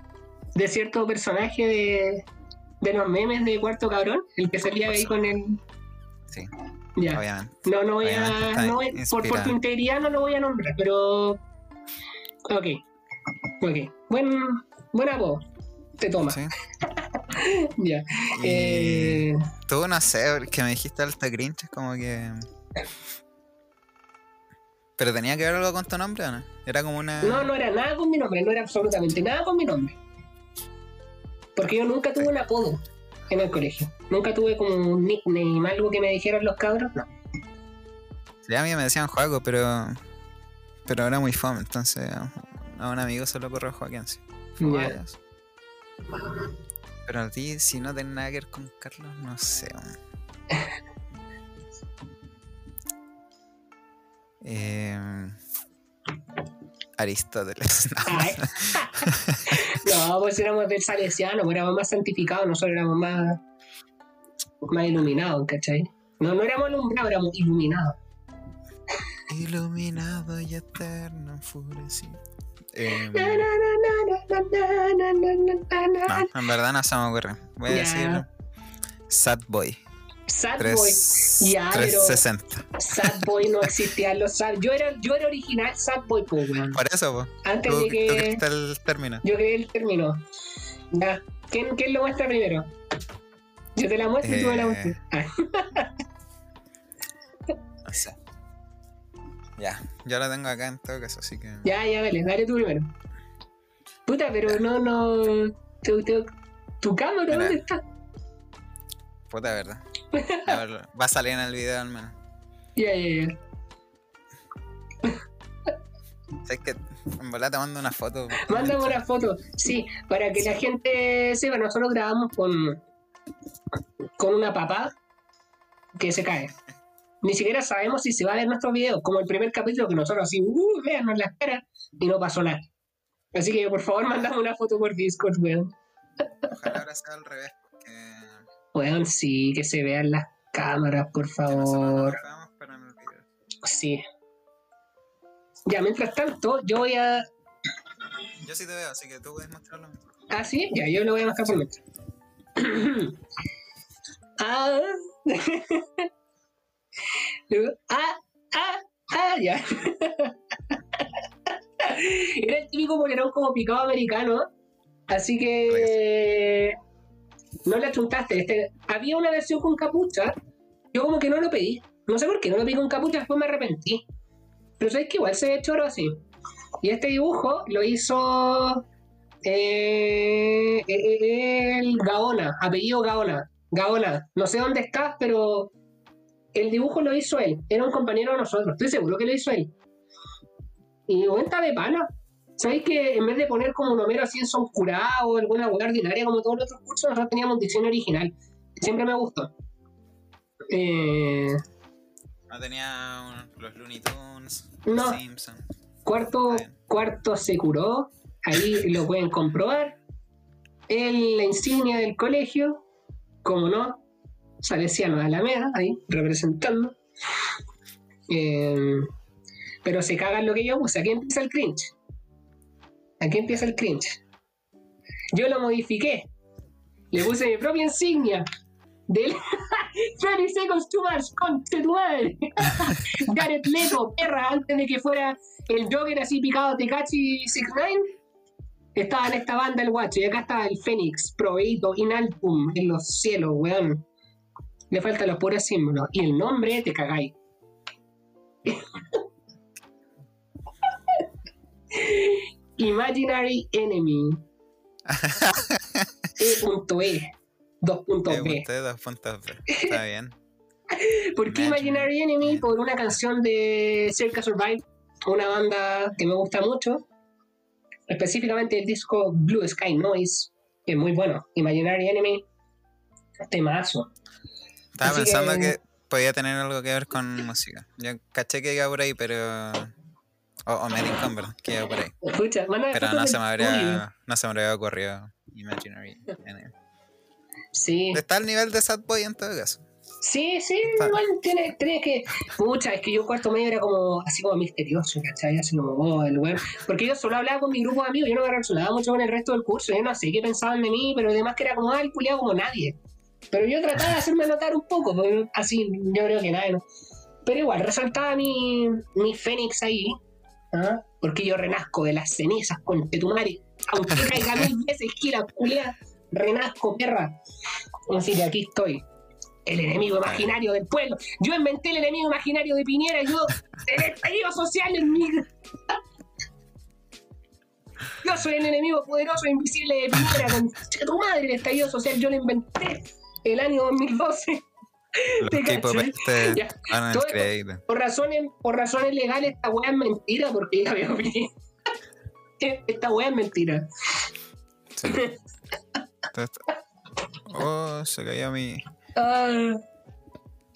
Speaker 2: de cierto personaje de, de los memes de Cuarto Cabrón, el que salía ahí con el.
Speaker 3: Sí,
Speaker 2: Ya.
Speaker 3: obviamente.
Speaker 2: No, no voy
Speaker 3: Obviamente
Speaker 2: a.
Speaker 3: está
Speaker 2: No voy- por, por tu integridad no lo voy a nombrar, pero. Ok. Ok. Buen, buen apodo. Te toma.
Speaker 3: Sí.
Speaker 2: Ya.
Speaker 3: Y
Speaker 2: Eh,
Speaker 3: tú, no sé, que me dijiste alto cringe, como que. ¿Pero tenía que ver algo con tu nombre o no? Era como una.
Speaker 2: no, no era nada con mi nombre, no era absolutamente nada con mi nombre. Porque yo nunca tuve un apodo en el colegio. Nunca tuve como un nickname, algo que me dijeran los cabros. No.
Speaker 3: Sí, a mí me decían juego, pero. Pero era muy fome, entonces. A un amigo se le ocurrió Joaquín. varios. Pero a ti, si no tenés nada que ver con Carlos, no sé. weón. Aristóteles. No.
Speaker 2: pues éramos del salesiano, éramos más santificados, nosotros éramos más, más iluminados, ¿cachai? No, no éramos alumbrados, éramos iluminados.
Speaker 3: Iluminado y eterno, enfurecido. En verdad no se me ocurre. Voy a decir Sad Boy.
Speaker 2: Sad
Speaker 3: tres-
Speaker 2: Boy. Ya, pero-
Speaker 3: 360.
Speaker 2: Sad Boy no existían los Sad. Yo era, yo era original Sad Boy, pues, weón.
Speaker 3: Por eso, po.
Speaker 2: Antes
Speaker 3: Tú,
Speaker 2: de
Speaker 3: tú
Speaker 2: que
Speaker 3: creaste el término.
Speaker 2: yo creé el término. Ya. ¿Quién, ¿Quién lo muestra primero? Yo te la muestro y tú me la
Speaker 3: Eh.
Speaker 2: muestras. Ah,
Speaker 3: No sé. Ya, yo la tengo acá en todo caso, así que.
Speaker 2: ya, ya, dale, dale tú primero. Puta, pero no, no. Tu, tu, tu cámara,
Speaker 3: Mira.
Speaker 2: ¿dónde está?
Speaker 3: Puta verdad. A ver, va a salir en el video al menos.
Speaker 2: Ya, ya, ya.
Speaker 3: ¿Sabes que En verdad te mando una foto.
Speaker 2: Mándame una foto. Sí, para que la gente sepa, nosotros grabamos con, con una papá que se cae. Ni siquiera sabemos si se va a ver nuestro video, como el primer capítulo que nosotros así, uh, véanos las caras, y no pasó nada. Así que por favor, mandame una foto por Discord, weón.
Speaker 3: Ojalá ahora sea al revés.
Speaker 2: Weón, sí, que se vean las cámaras, por favor. Sí. Ya, mientras tanto, yo voy a.
Speaker 3: Yo sí te veo, así que tú puedes mostrarlo.
Speaker 2: Ah, sí, ya, yo lo voy a mostrar por mientras. ah. Ah, ah, ah, ya. Era el típico polerón como picado americano. Así que. No le achuntaste. Este, había una versión con capucha. Yo como que no lo pedí. No sé por qué no lo pedí con capucha, después me arrepentí. Pero sabes que igual se ve choro así. Y este dibujo lo hizo eh, eh, eh, el Gaona, apellido Gaona. Gaona, no sé dónde estás, pero el dibujo lo hizo él. Era un compañero de nosotros, estoy seguro que lo hizo él. Y cuenta de pana. ¿Sabéis que en vez de poner como un Homero Simpson curado o alguna hueá ordinaria como todos los otros cursos, nosotros teníamos un diseño original? Siempre me gustó. Eh,
Speaker 3: No tenía un- los Looney Tunes,
Speaker 2: No.
Speaker 3: Simpsons.
Speaker 2: Cuarto, cuarto se curó, ahí lo pueden comprobar. En la insignia del colegio, como no, Salesiano de Alameda, ahí representando. Eh, pero se cagan lo que yo puse. Aquí empieza el cringe. Aquí empieza el cringe. Yo lo modifiqué. Le puse mi propia insignia. Del 30 Seconds to Mars, conche tu madre. Gareth Leto, perra, antes de que fuera el Joker así picado Tecachi 69, estaba en esta banda el guacho, y acá está el Fénix, proveído in altum, en los cielos, weón. Le faltan los puros símbolos. Y el nombre te cagáis. Imaginary Enemy. E.E. 2.b.
Speaker 3: Eh, usted dos puntos B. Está bien.
Speaker 2: ¿Por qué Imaginary Enemy? Por una canción de Circa Survive, una banda que me gusta mucho. Específicamente el disco Blue Sky Noise, que es muy bueno. Imaginary Enemy, temazo.
Speaker 3: Estaba
Speaker 2: Así
Speaker 3: pensando
Speaker 2: que-
Speaker 3: que... podía tener algo que ver con música. Yo caché que iba por ahí, pero. O, o Metin Convert, que por ahí.
Speaker 2: Escucha, manda
Speaker 3: Pero no se me habría, no se me habría ocurrido Imaginary.
Speaker 2: Sí,
Speaker 3: Está al nivel de Sad Boy en todo caso.
Speaker 2: sí, sí,
Speaker 3: Está-
Speaker 2: igual tiene, tiene que. Pucha, es que yo cuarto medio era como así como misterioso, ¿cachai? Así como, oh, el weón. Porque yo solo hablaba con mi grupo de amigos, yo no me relacionaba mucho con el resto del curso, yo no sé qué pensaban de mí, pero además que era como, ah, el culiado como nadie. Pero yo trataba de hacerme notar un poco, porque así yo creo que nadie, ¿no? Pero igual, resaltaba mi, mi fénix ahí, ¿ah? porque yo renazco de las cenizas con tu madre, aunque caiga mil veces que la culiada, renazco, perra. Así que aquí estoy. El enemigo imaginario del pueblo. Yo inventé el enemigo imaginario de Piñera. Yo, el estallido social en mi. Yo soy el enemigo poderoso e invisible de Piñera. Con tu madre, el estallido social yo lo inventé el año 2012.
Speaker 3: Los van el crédito.
Speaker 2: Por razones, por razones legales, esta weá es mentira porque ya veo Piñera. Esta weá es mentira.
Speaker 3: Sí. Oh, se cayó mi.
Speaker 2: Ah,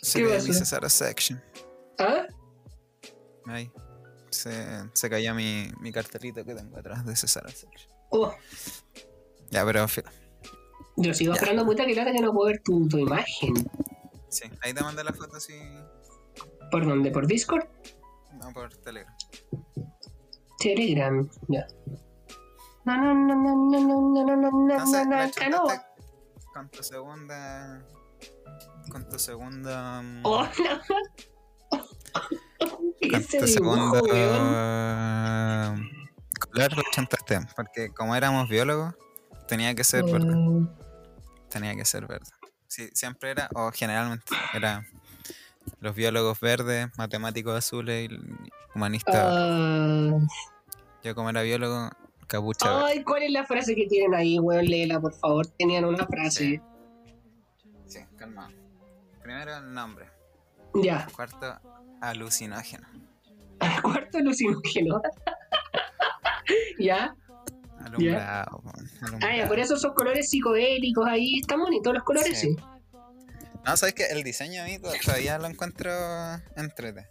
Speaker 3: Se
Speaker 2: ¿Qué
Speaker 3: cayó mi Cesara Section.
Speaker 2: ¿Ah?
Speaker 3: Ahí. Se, se cayó mi, mi cartelito que tengo atrás de Cesara Section.
Speaker 2: Oh,
Speaker 3: Ya, pero
Speaker 2: yo sigo esperando puta que lata que no puedo ver tu, tu imagen.
Speaker 3: Sí, ahí te mandé la foto así.
Speaker 2: ¿Por dónde? ¿Por Discord?
Speaker 3: No, por Telegram.
Speaker 2: Telegram, ya. No, no, no, no, no, no, no, no, no, no, no,
Speaker 3: con tu segunda. Con tu segunda. mm,
Speaker 2: Oh, no. ¿Qué
Speaker 3: con tu segunda. color lo chantaste. Porque como éramos biólogos, tenía que ser verde.
Speaker 2: Mm,
Speaker 3: Tenía que ser verde. Sí, siempre era, o generalmente era los biólogos verdes, matemáticos azules y humanistas.
Speaker 2: ah,
Speaker 3: Yo como era biólogo, capucha.
Speaker 2: Ay, ¿cuál es la frase que tienen ahí, weón? Léela, por favor. Tenían una frase.
Speaker 3: Sí, calma. Primero el nombre.
Speaker 2: Ya.
Speaker 3: Cuarto, alucinógeno.
Speaker 2: Cuarto alucinógeno. ya.
Speaker 3: Alumbrado.
Speaker 2: Ah, ya, por eso esos colores psicodélicos ahí. Están bonitos los colores, sí.
Speaker 3: Sí. No, sabes que el diseño a mí to- todavía lo encuentro entrete.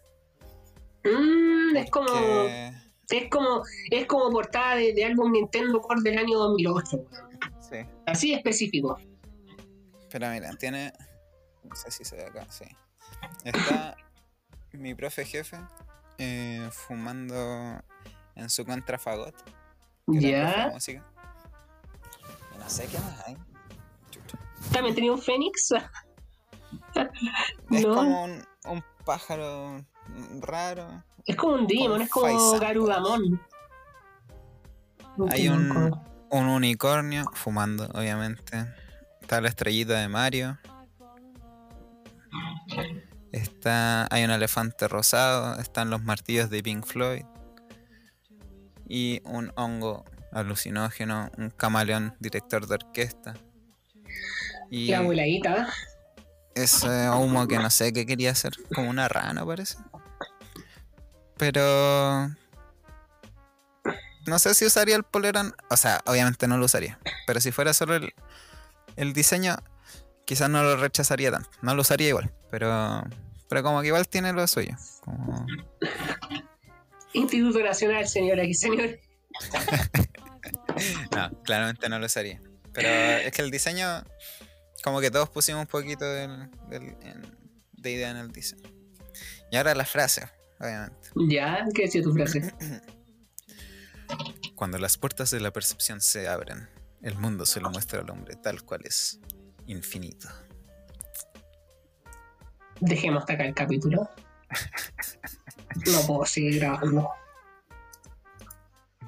Speaker 2: Mm, es como. Es como. Es como portada de, de álbum Nintendo Core del año 2008. weón.
Speaker 3: Sí.
Speaker 2: Así específico.
Speaker 3: Pero mira, tiene. No sé si se ve acá, sí. Está mi profe jefe eh, fumando en su contrafagot.
Speaker 2: Ya.
Speaker 3: música. No sé qué más hay. Chucha.
Speaker 2: También tenía un Fénix.
Speaker 3: Es
Speaker 2: no.
Speaker 3: como un, un pájaro raro.
Speaker 2: Es como un Demon,
Speaker 3: Como
Speaker 2: es como Garudamon.
Speaker 3: Hay un, un unicornio fumando, obviamente. Está la estrellita de Mario. Está, hay un elefante rosado. Están los martillos de Pink Floyd. Y un hongo alucinógeno. Un camaleón director de orquesta. Y
Speaker 2: La abueladita.
Speaker 3: ese humo que no sé qué quería hacer. Como una rana, parece. Pero. No sé si usaría el polerón. O sea, obviamente no lo usaría. Pero si fuera solo el, el diseño, quizás no lo rechazaría tanto. No lo usaría igual. Pero. Pero como que igual tiene lo suyo. Como-
Speaker 2: Instituto Nacional, señora y señor.
Speaker 3: No, claramente no lo usaría. Pero es que el diseño. Como que todos pusimos un poquito del- del- de idea en el diseño. Y ahora la frase, obviamente.
Speaker 2: Ya, ¿qué decía tu frase?
Speaker 3: Cuando las puertas de la percepción se abren, el mundo se lo muestra al hombre tal cual es, infinito.
Speaker 2: Dejemos hasta acá el capítulo. No puedo seguir grabando.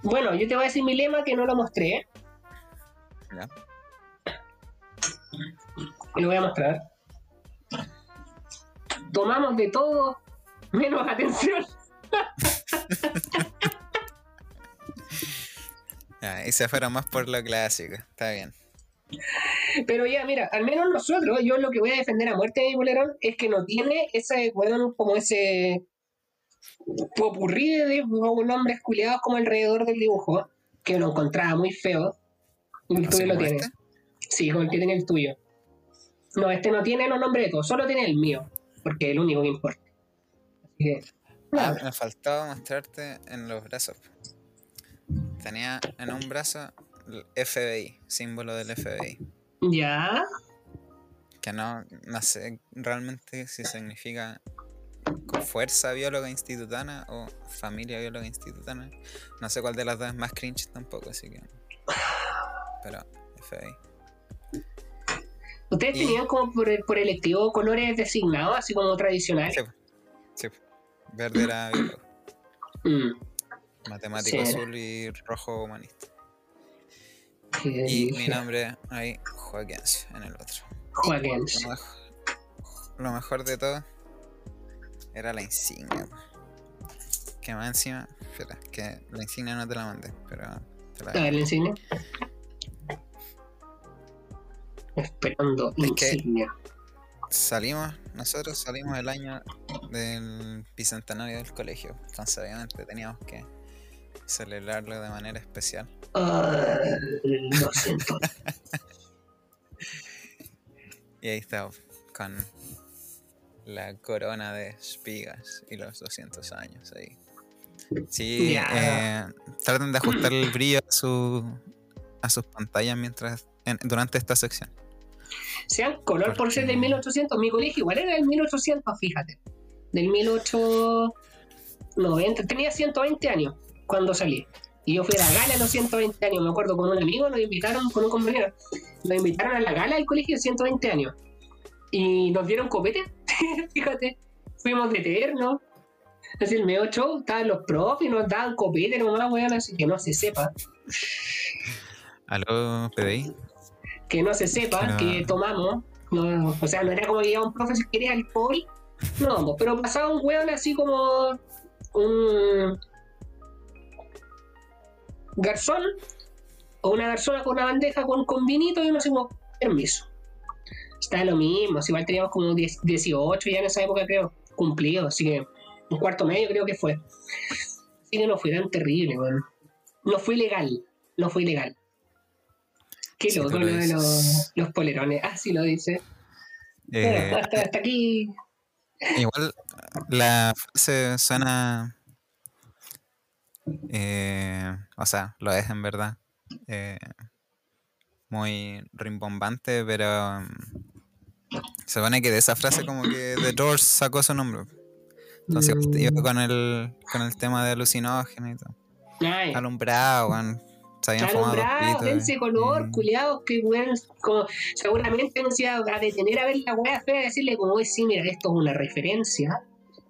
Speaker 2: Bueno, yo te voy a decir mi lema que no lo mostré.
Speaker 3: ¿Ya?
Speaker 2: Y lo voy a mostrar. Tomamos de todo menos atención.
Speaker 3: Ah, y se fueron más por lo clásico, está bien.
Speaker 2: Pero ya, mira, al menos nosotros, yo lo que voy a defender a muerte de mi es que no tiene ese, bueno, como ese popurrí de nombres culiados como alrededor del dibujo, que lo encontraba muy feo. El tuyo lo tiene.
Speaker 3: este?
Speaker 2: Sí, como el que tiene el tuyo. No, este no tiene los nombres de todos, solo tiene el mío, porque es el único que importa. Así que,
Speaker 3: Ah, me faltaba mostrarte en los brazos. Tenía en un brazo el FBI, símbolo del FBI.
Speaker 2: ya,
Speaker 3: Que no, no sé realmente si significa con fuerza bióloga institutana o familia bióloga institutana. No sé cuál de las dos es más cringe tampoco, así que. Pero, FBI.
Speaker 2: ustedes
Speaker 3: Y-
Speaker 2: tenían como por, por electivo colores designados, así como tradicionales.
Speaker 3: Sí, sí. Verde era biólogo.
Speaker 2: Mm,
Speaker 3: Matemático
Speaker 2: Sí.
Speaker 3: azul y rojo humanista. Y mi nombre ahí, Joaquencio, en el otro.
Speaker 2: Joaquín.
Speaker 3: Lo mejor, lo mejor de todo era la insignia. Que más encima, espera, que la insignia no te la mandé, pero te la
Speaker 2: A ver, le enseño. Esperando
Speaker 3: Es
Speaker 2: insignia.
Speaker 3: salimos, nosotros salimos el año del bicentenario del colegio, entonces obviamente teníamos que celebrarlo de manera especial.
Speaker 2: Ah, lo siento.
Speaker 3: Y ahí está, con la corona de espigas y los 200 años ahí. Sí,
Speaker 2: Ya.
Speaker 3: eh, traten de ajustar el brillo a, su, a sus pantallas mientras en- durante esta sección.
Speaker 2: Sean color por ser del
Speaker 3: Porque-
Speaker 2: 1800. Mi colegio igual era del 1800, fíjate. Del 1890. Tenía 120 años cuando salí. Y yo fui a la gala a los 120 años. Me acuerdo con un amigo, nos invitaron, con un compañero. Nos invitaron a la gala del colegio de 120 años. Y nos dieron copete. fíjate. Fuimos de eterno. Así el medio show, estaban los profs y nos daban copete nomás, weón, así que no se sepa.
Speaker 3: ¿Aló, PDI?
Speaker 2: que no se sepa que tomamos. No, o sea, no era como que iba un profe si quería alcohol. No, pero pasaba un weón así como un garzón o una garzona con una bandeja con, con vinito y uno como, permiso. Está lo mismo, si igual teníamos como 10 18 ya en esa época creo, cumplido, así que un cuarto medio creo que fue. Así que no fue tan terrible, weón. No fue legal, no fue ilegal. Qué
Speaker 3: Sí,
Speaker 2: loco
Speaker 3: lo
Speaker 2: de los, los polerones. Ah, sí lo dice.
Speaker 3: Eh,
Speaker 2: Bueno, hasta, hasta aquí.
Speaker 3: Igual la frase suena. eh, o sea, lo es en verdad. eh, muy rimbombante, pero. mm, Se supone que de esa frase, como que The Doors sacó su nombre. Entonces,
Speaker 2: Mm.
Speaker 3: iba con el, con el tema de alucinógeno y todo.
Speaker 2: Ay,
Speaker 3: Alumbrado, weón. Se habían fumado dos
Speaker 2: alumbrado,
Speaker 3: pitos,
Speaker 2: dense color,
Speaker 3: y-
Speaker 2: culiados, que weón, como, seguramente no se iba a detener a ver la wea fea y decirle como, "Oye, sí, mira, esto es una referencia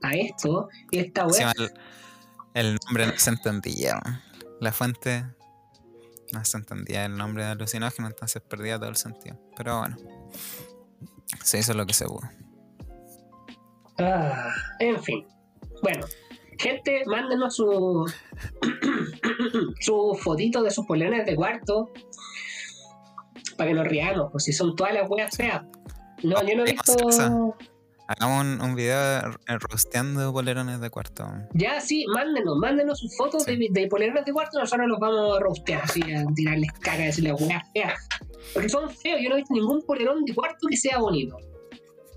Speaker 2: a esto, y esta.
Speaker 3: Encima el, el nombre no se entendía. La fuente no se entendía el nombre de alucinógeno, entonces perdía todo el sentido. Pero bueno, se hizo lo que se pudo.
Speaker 2: Ah, en fin. Bueno, gente, mándenos su su fotito de sus polerones de cuarto para que nos riamos, pues si son todas las weas feas. No, yo no he visto.
Speaker 3: Hagamos un, un video eh, rosteando polerones de cuarto.
Speaker 2: Ya, sí, mándenos, mándenos sus fotos
Speaker 3: Sí.
Speaker 2: de, de polerones de cuarto, nosotros los vamos a rostear, así, a tirarles caca, a decirles weas feas. Porque son feos, yo no he visto ningún polerón de cuarto que sea bonito.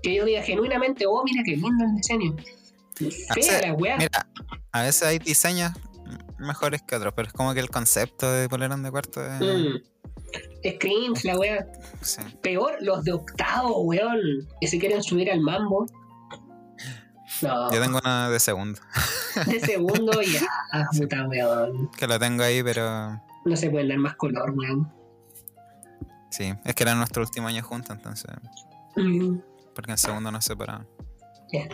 Speaker 2: Que yo diga genuinamente, oh, mira qué lindo el diseño. Fea
Speaker 3: veces-
Speaker 2: la wea.
Speaker 3: Mira, a veces hay diseños mejores que otros, pero es como que el concepto de polerón de cuarto es.
Speaker 2: Mm. Cringe la wea.
Speaker 3: sí.
Speaker 2: Peor, los de octavo, weón, que se quieren subir al mambo. No,
Speaker 3: Yo tengo una de segundo,
Speaker 2: de segundo ya, ah, puta weón.
Speaker 3: que la tengo ahí, pero
Speaker 2: No se pueden dar más color, weón.
Speaker 3: sí, es que era nuestro último año juntos, entonces,
Speaker 2: Mm,
Speaker 3: porque en segundo nos separaban.
Speaker 2: ya.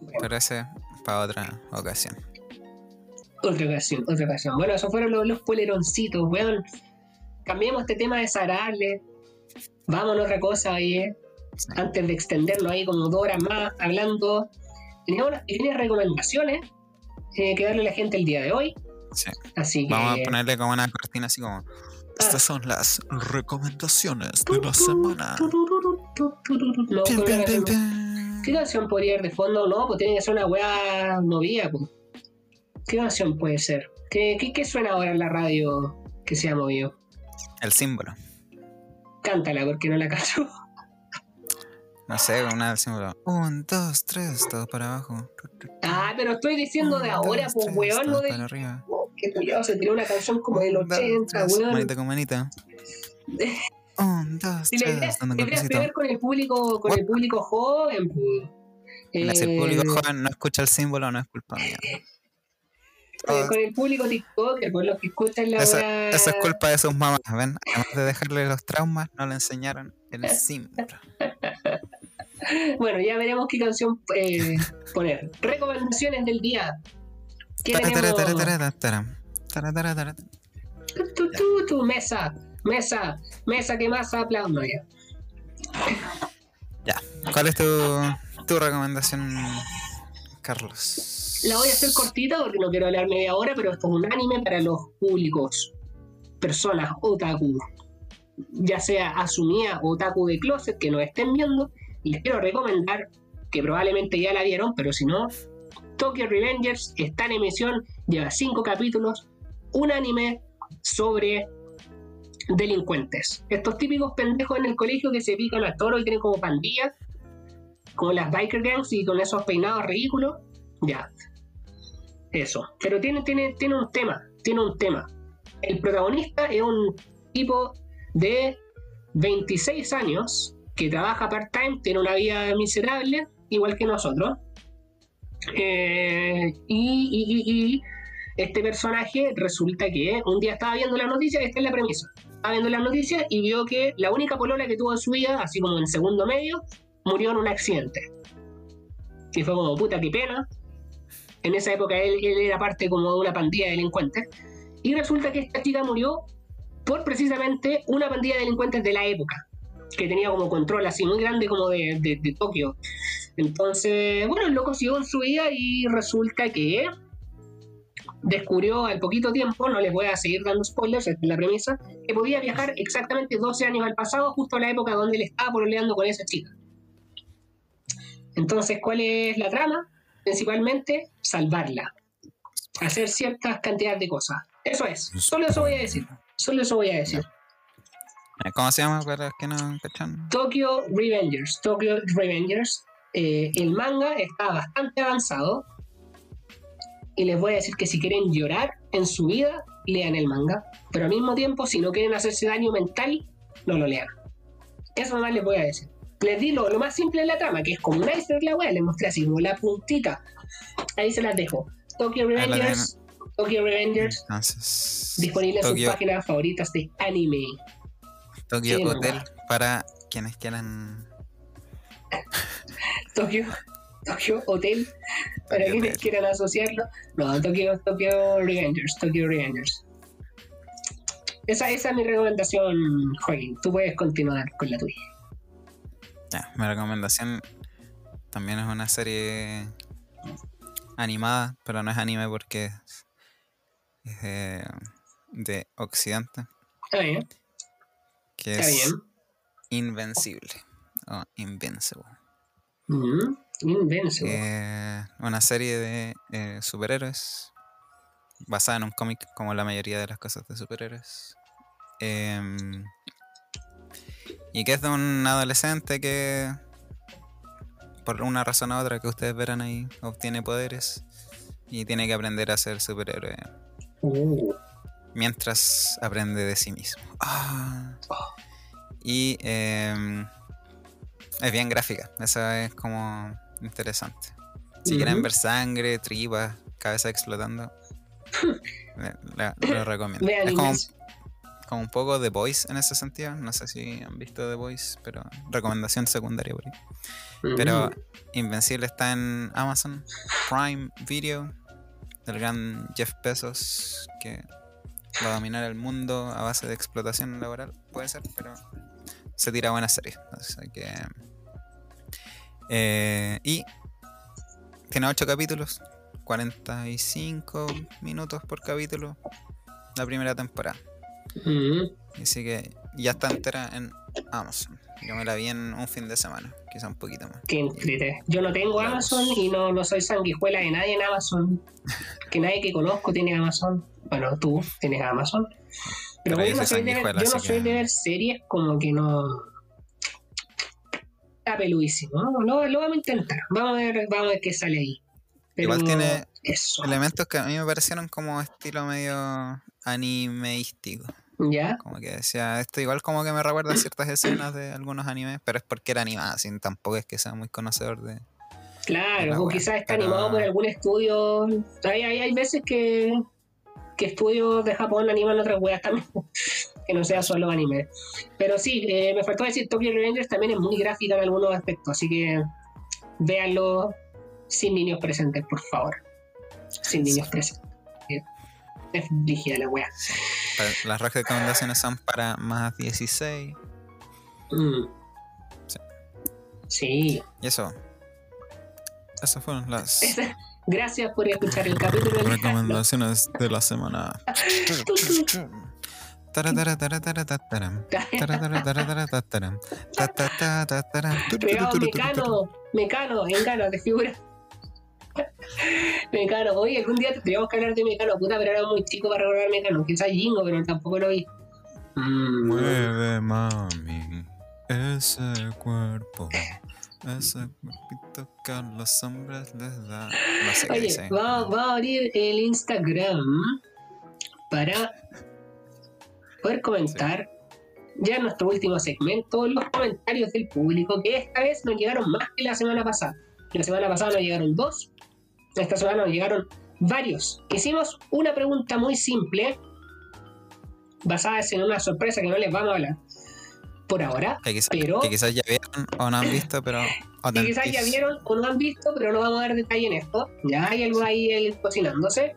Speaker 2: Bueno,
Speaker 3: Pero ese para otra ocasión.
Speaker 2: Otra ocasión, otra ocasión. Bueno, esos fueron los, los poleroncitos, weón. Cambiemos este tema desagradable. Vámonos a otra cosa ahí, eh. Antes de extenderlo ahí como dos horas más hablando. Teníamos unas pequeñas recomendaciones eh, que darle a la gente el día de hoy.
Speaker 3: Sí.
Speaker 2: Así que.
Speaker 3: Vamos a ponerle como una cortina así como.
Speaker 1: Estas son las recomendaciones de la semana.
Speaker 2: No. ¿Qué canción podría ir de fondo? No, pues tiene que ser una weá movida, pues. ¿Qué canción puede ser? ¿Qué, qué, qué suena ahora en la radio que se ha movido?
Speaker 3: El símbolo.
Speaker 2: Cántala, porque no la cacho.
Speaker 3: No sé, una del símbolo. Un, dos, tres, todo para abajo.
Speaker 2: Ah, pero estoy diciendo de ahora,
Speaker 3: dos,
Speaker 2: pues
Speaker 3: tres,
Speaker 2: weón, no de.
Speaker 3: para arriba.
Speaker 2: Que cuidado, se tiró una canción como del
Speaker 3: Un, dos,
Speaker 2: 80,
Speaker 3: tres,
Speaker 2: weón.
Speaker 3: Manita con manita. Un, dos, tres, golpecito.
Speaker 2: pegar con el público, con el público joven, pues.
Speaker 3: Si el público
Speaker 2: Eh,
Speaker 3: joven no escucha el símbolo, no es culpa mía.
Speaker 2: Eh, con el público TikToker, por los que escuchan la
Speaker 3: esa es culpa de sus mamás, ¿ven? Además de dejarle los traumas, no le enseñaron el símbolo.
Speaker 2: Bueno, ya veremos qué canción eh, poner. Recomendaciones del día. Tu, tu, tu, tu, mesa, mesa, mesa que más aplaudo ya.
Speaker 3: Ya. ¿Cuál es tu, tu recomendación, Carlos?
Speaker 2: La voy a hacer cortita porque no quiero hablar media hora, pero esto es un anime para los públicos, personas otaku, ya sea asumida o otaku de closet que nos estén viendo. Les quiero recomendar, que probablemente ya la vieron, pero si no, Tokyo Revengers está en emisión, lleva cinco capítulos, un anime sobre delincuentes. Estos típicos pendejos en el colegio que se pican al toro y tienen como pandillas, como las biker gangs y con esos peinados ridículos. Ya. Eso. Pero tiene, tiene, tiene un tema. Tiene un tema. El protagonista es un tipo de 26 años que trabaja part-time, tiene una vida miserable, igual que nosotros. Eh, y, este personaje resulta que un día estaba viendo las noticias, esta es la premisa. Estaba viendo las noticias y vio que la única polola que tuvo en su vida, así como en segundo medio, murió en un accidente. Y fue como, puta, qué pena. En esa época él, era parte como de una pandilla de delincuentes. Y resulta que esta chica murió por precisamente una pandilla de delincuentes de la época, que tenía como control así muy grande como de, de- Tokio. Entonces, bueno, el loco siguió en su vida y resulta que descubrió al poquito tiempo, no les voy a seguir dando spoilers, es la premisa, que podía viajar exactamente 12 años al pasado, justo a la época donde él estaba pololeando con esa chica. Entonces, ¿cuál es la trama? Principalmente, salvarla. Hacer ciertas cantidades de cosas. Eso es. Solo eso voy a decir. Solo eso voy a decir.
Speaker 3: ¿Cómo se llama para que no cachan?
Speaker 2: Tokyo Revengers. Tokyo Revengers. eh, el manga está bastante avanzado. Y les voy a decir que si quieren llorar en su vida, lean el manga. Pero al mismo tiempo, si no quieren hacerse daño mental, no lo lean. Eso nomás les voy a decir. Les di lo, lo más simple de la trama, que es como un iceberg la weá, les mostré así como la puntita. Ahí se las dejo. Tokyo Revengers. Tokyo Revengers.
Speaker 3: Entonces,
Speaker 2: Disponible en sus páginas favoritas de anime.
Speaker 3: Tokyo Hotel
Speaker 2: manga.
Speaker 3: para quienes quieran.
Speaker 2: Tokyo, Tokyo Hotel, para
Speaker 3: Tokyo
Speaker 2: quienes
Speaker 3: Hotel.
Speaker 2: quieran asociarlo. No, Tokyo, Tokyo Revengers, Tokyo Revengers. Esa, esa es mi recomendación, Joaquín. Tú puedes continuar con la tuya.
Speaker 3: Ya, mi recomendación también es una serie animada, pero no es anime porque es, es de, de Occidente,
Speaker 2: Está bien,
Speaker 3: que
Speaker 2: está
Speaker 3: es
Speaker 2: bien.
Speaker 3: Invencible o Invincible.
Speaker 2: Mm, Invincible.
Speaker 3: Eh, una serie de eh, superhéroes basada en un cómic como la mayoría de las cosas de superhéroes. Em, y que es de un adolescente que por una razón u otra que ustedes verán ahí obtiene poderes y tiene que aprender a ser superhéroe
Speaker 2: Uh,
Speaker 3: mientras aprende de sí mismo. Ah. Y em, es bien gráfica, eso es como interesante. Si quieren ver sangre, tripas, cabeza explotando, le- la- lo recomiendo.
Speaker 2: vean
Speaker 3: Es como. Como un poco The Voice en ese sentido. No sé si han visto The Voice, pero recomendación secundaria por ahí. Pero
Speaker 2: Mm,
Speaker 3: Invencible está en Amazon Prime Video del gran Jeff Bezos que va a dominar el mundo a base de explotación laboral, puede ser, pero se tira buena serie. Así que, eh, y tiene 8 capítulos, 45 minutos por capítulo la primera temporada.
Speaker 2: Mm,
Speaker 3: Así que ya está entera en Amazon. Yo me la vi en un fin de semana, quizá un poquito más.
Speaker 2: Que entrete. Yo no tengo
Speaker 3: Vamos.
Speaker 2: Amazon y no, no soy sanguijuela de nadie en Amazon. Que nadie que conozco tiene Amazon. Bueno, tú tienes Amazon. Pero,
Speaker 3: Pero yo
Speaker 2: no,
Speaker 3: soy
Speaker 2: de ver, yo no soy
Speaker 3: que-
Speaker 2: de ver series como que no. Está peludísimo. ¿no? Lo, lo vamos a intentar. Vamos a ver, vamos a ver qué sale ahí. Pero
Speaker 3: Igual tiene
Speaker 2: Eso.
Speaker 3: Elementos que a mí me parecieron como estilo medio animeístico.
Speaker 2: ¿Ya?
Speaker 3: Como que decía, esto igual como que me recuerda ciertas escenas de algunos animes, pero es porque era animada, sin tampoco es que sea muy conocedor de...
Speaker 2: Claro,
Speaker 3: La
Speaker 2: o quizás está
Speaker 3: pero-
Speaker 2: animado por algún estudio. Hay, hay, hay veces que, que estudios de Japón animan otras weas también, que no sea solo anime. Pero sí, eh, me faltó decir, Tokyo Revengers también es muy gráfica en algunos aspectos, así que véanlo sin niños presentes, por favor. Sin niños presentes. Eh, Es rígida la wea.
Speaker 3: Las recomendaciones son para más 16
Speaker 2: Mm.
Speaker 3: Sí.
Speaker 2: Sí.
Speaker 3: y eso. Esas fueron las
Speaker 2: Gracias por escuchar el capítulo. día.
Speaker 3: recomendaciones de la semana.
Speaker 2: Mecano, de figura. Mecano, oye, algún día tendríamos que hablar de Mecano, puta, pero era muy chico para recordar Mecano. Quizás Jingo, pero tampoco lo vi. Mm,
Speaker 3: Mueve, mami, ese cuerpo. Ese cuerpito que a los hombres les da. No sé
Speaker 2: Oye,
Speaker 3: dice.
Speaker 2: vamos a abrir el Instagram para poder comentar ya en nuestro último segmento los comentarios del público, que esta vez nos llegaron más que la semana pasada. La semana pasada nos llegaron dos, esta semana nos llegaron varios. Hicimos una pregunta muy simple, basada en una sorpresa que no les vamos a hablar por ahora.
Speaker 3: Que, quizá-
Speaker 2: pero-
Speaker 3: que quizás ya vieron o no han visto, pero.
Speaker 2: que quizás ya vieron o no han visto, pero no vamos a dar detalle en esto. Ya hay algo ahí eh, cocinándose.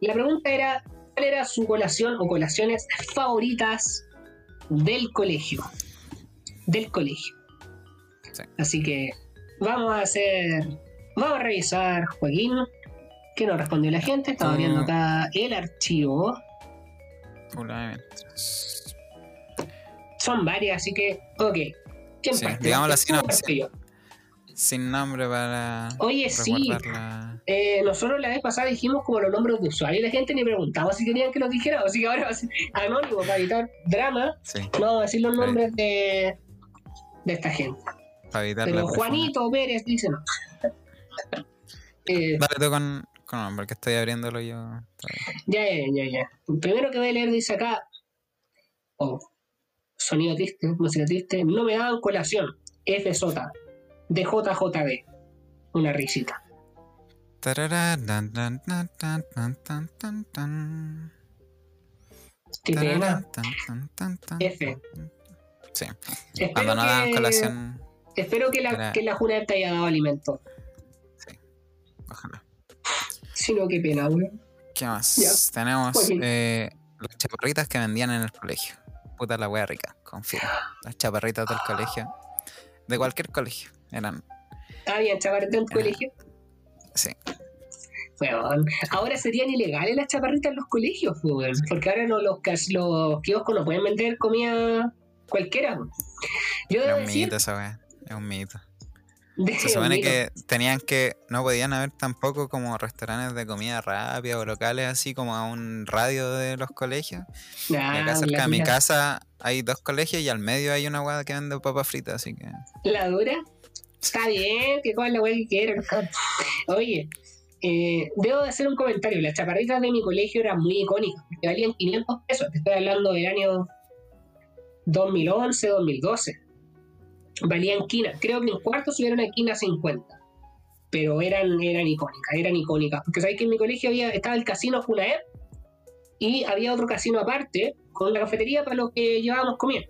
Speaker 2: La pregunta era, ¿cuál era su colación o colaciones favoritas del colegio? Del colegio.
Speaker 3: Sí.
Speaker 2: Así que vamos a hacer, vamos a revisar, Joaquín, qué nos respondió la gente. Estamos
Speaker 3: Tú-
Speaker 2: viendo acá el archivo.
Speaker 3: Hola, mientras.
Speaker 2: Son varias, así que, ok. ¿Quién
Speaker 3: Sí, no,
Speaker 2: o parto yo?
Speaker 3: Sin nombre para.
Speaker 2: Oye, sí. Eh, nosotros la vez pasada dijimos como los nombres de usuario y la gente ni preguntaba si querían que los dijera, así que ahora va a ser anónimo para evitar drama.
Speaker 3: Sí,
Speaker 2: No vamos a decir los nombres de, de esta gente.
Speaker 3: para evitar
Speaker 2: Pero
Speaker 3: la persona.
Speaker 2: Juanito Pérez dice no eh,
Speaker 3: Dale con, con porque estoy abriéndolo yo.
Speaker 2: Ya, ya, ya, ya. Primero que voy a leer dice acá, oh, sonido triste, música triste, no me daban colación, F Sota, de JJB, una risita.
Speaker 3: Sí.
Speaker 2: Espero
Speaker 3: no
Speaker 2: que,
Speaker 3: colación.
Speaker 2: Espero que la,
Speaker 3: era...
Speaker 2: que la Juna te haya dado alimento
Speaker 3: ojalá.
Speaker 2: Si no, qué pena, weón.
Speaker 3: ¿Qué más? Tenemos eh, las chaparritas que vendían en el colegio. Puta la wea rica, confirmo. Las chaparritas del colegio. De cualquier colegio. Eran,
Speaker 2: Había chaparritas en tu
Speaker 3: Ah.
Speaker 2: colegio.
Speaker 3: sí.
Speaker 2: Weón. Ahora serían ilegales las chaparritas en los colegios. Porque ahora no, los, los kioscos no pueden vender comida cualquiera. Yo debo
Speaker 3: un
Speaker 2: decir.
Speaker 3: mito esa wea. Es un mito. Se supone que tenían que, no podían haber tampoco como restaurantes de comida rápida o locales así como a un radio de los colegios.
Speaker 2: Nah,
Speaker 3: y acá cerca de mi casa hay dos colegios y al medio hay una guada que vende papas fritas, así que
Speaker 2: La dura. Está bien, que cojan la weá que quieran. Oye, eh, debo de hacer un comentario. Las chaparritas de mi colegio eran muy icónicas, porque valían 500 pesos. Te estoy hablando del año 2011, 2012. Valían quina. Creo que en cuarto subieron a quina 50. Pero eran, eran icónicas, eran icónicas. Porque sabéis que en mi colegio había, estaba el casino Funaer y había otro casino aparte con la cafetería para los que llevábamos comida.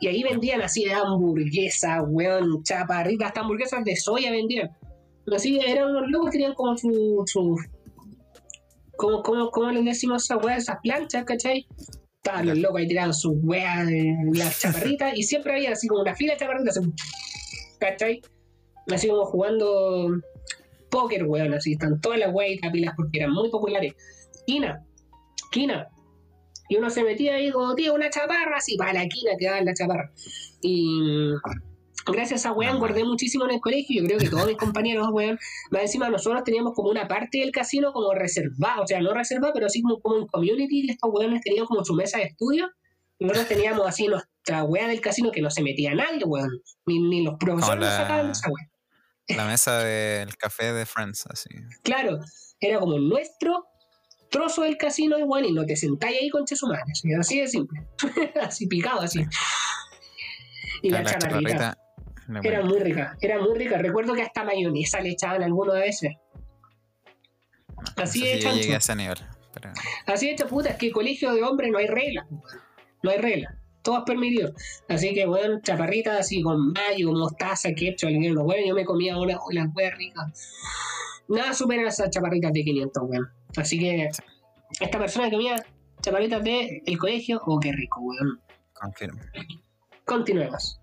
Speaker 2: Y ahí vendían así de hamburguesas, weón, chaparritas, hasta hamburguesas de soya vendían. Pero así eran unos locos tenían como su. su como, como, como les decimos esas weas, esas planchas, ¿cachai? Estaban los locos ahí tiraban sus weas de las chaparritas y siempre había así como una fila de chaparritas, así, ¿cachai? Así como jugando póker, weón, así están todas las weas y tapilas porque eran muy populares. Quina, Quina, Y uno se metía ahí como, tío, una chaparra, así, para la quina que daba la chaparra. Y gracias a weón guardé muchísimo en el colegio. Yo creo que todos mis compañeros, weón, más encima nosotros teníamos como una parte del casino como reservada, o sea, no reservada, pero así como, como un community. Y estos weones tenían como su mesa de estudio. Y nosotros teníamos así nuestra wea del casino que no se metía nadie, weón. Ni, ni los profesores nos sacaban esa wea.
Speaker 3: La mesa del café de Friends, así.
Speaker 2: Claro, era como nuestro trozo del casino igual y no te sentáis ahí con madre así, de simple. así picado, así. Y la,
Speaker 3: la
Speaker 2: chaparrita.
Speaker 3: Le
Speaker 2: Era muy rica, era muy rica. Recuerdo que hasta mayonesa le echaban algunas veces.
Speaker 3: no
Speaker 2: así
Speaker 3: sé
Speaker 2: de
Speaker 3: si yo
Speaker 2: chancho.
Speaker 3: llegué a ese nivel. Pero
Speaker 2: Así de hecho, puta, es que colegio de hombres no hay reglas. No hay reglas. Todo es permitido. Así que, bueno, chaparritas así con mayo, mostaza, ketchup, los bueno, yo me comía una, una wea rica. Nada supera esas chaparritas de 500, weón. Así que, esta persona que comía chaparritas de el colegio, oh, qué rico, weón.
Speaker 3: confirmo.
Speaker 2: Continuemos.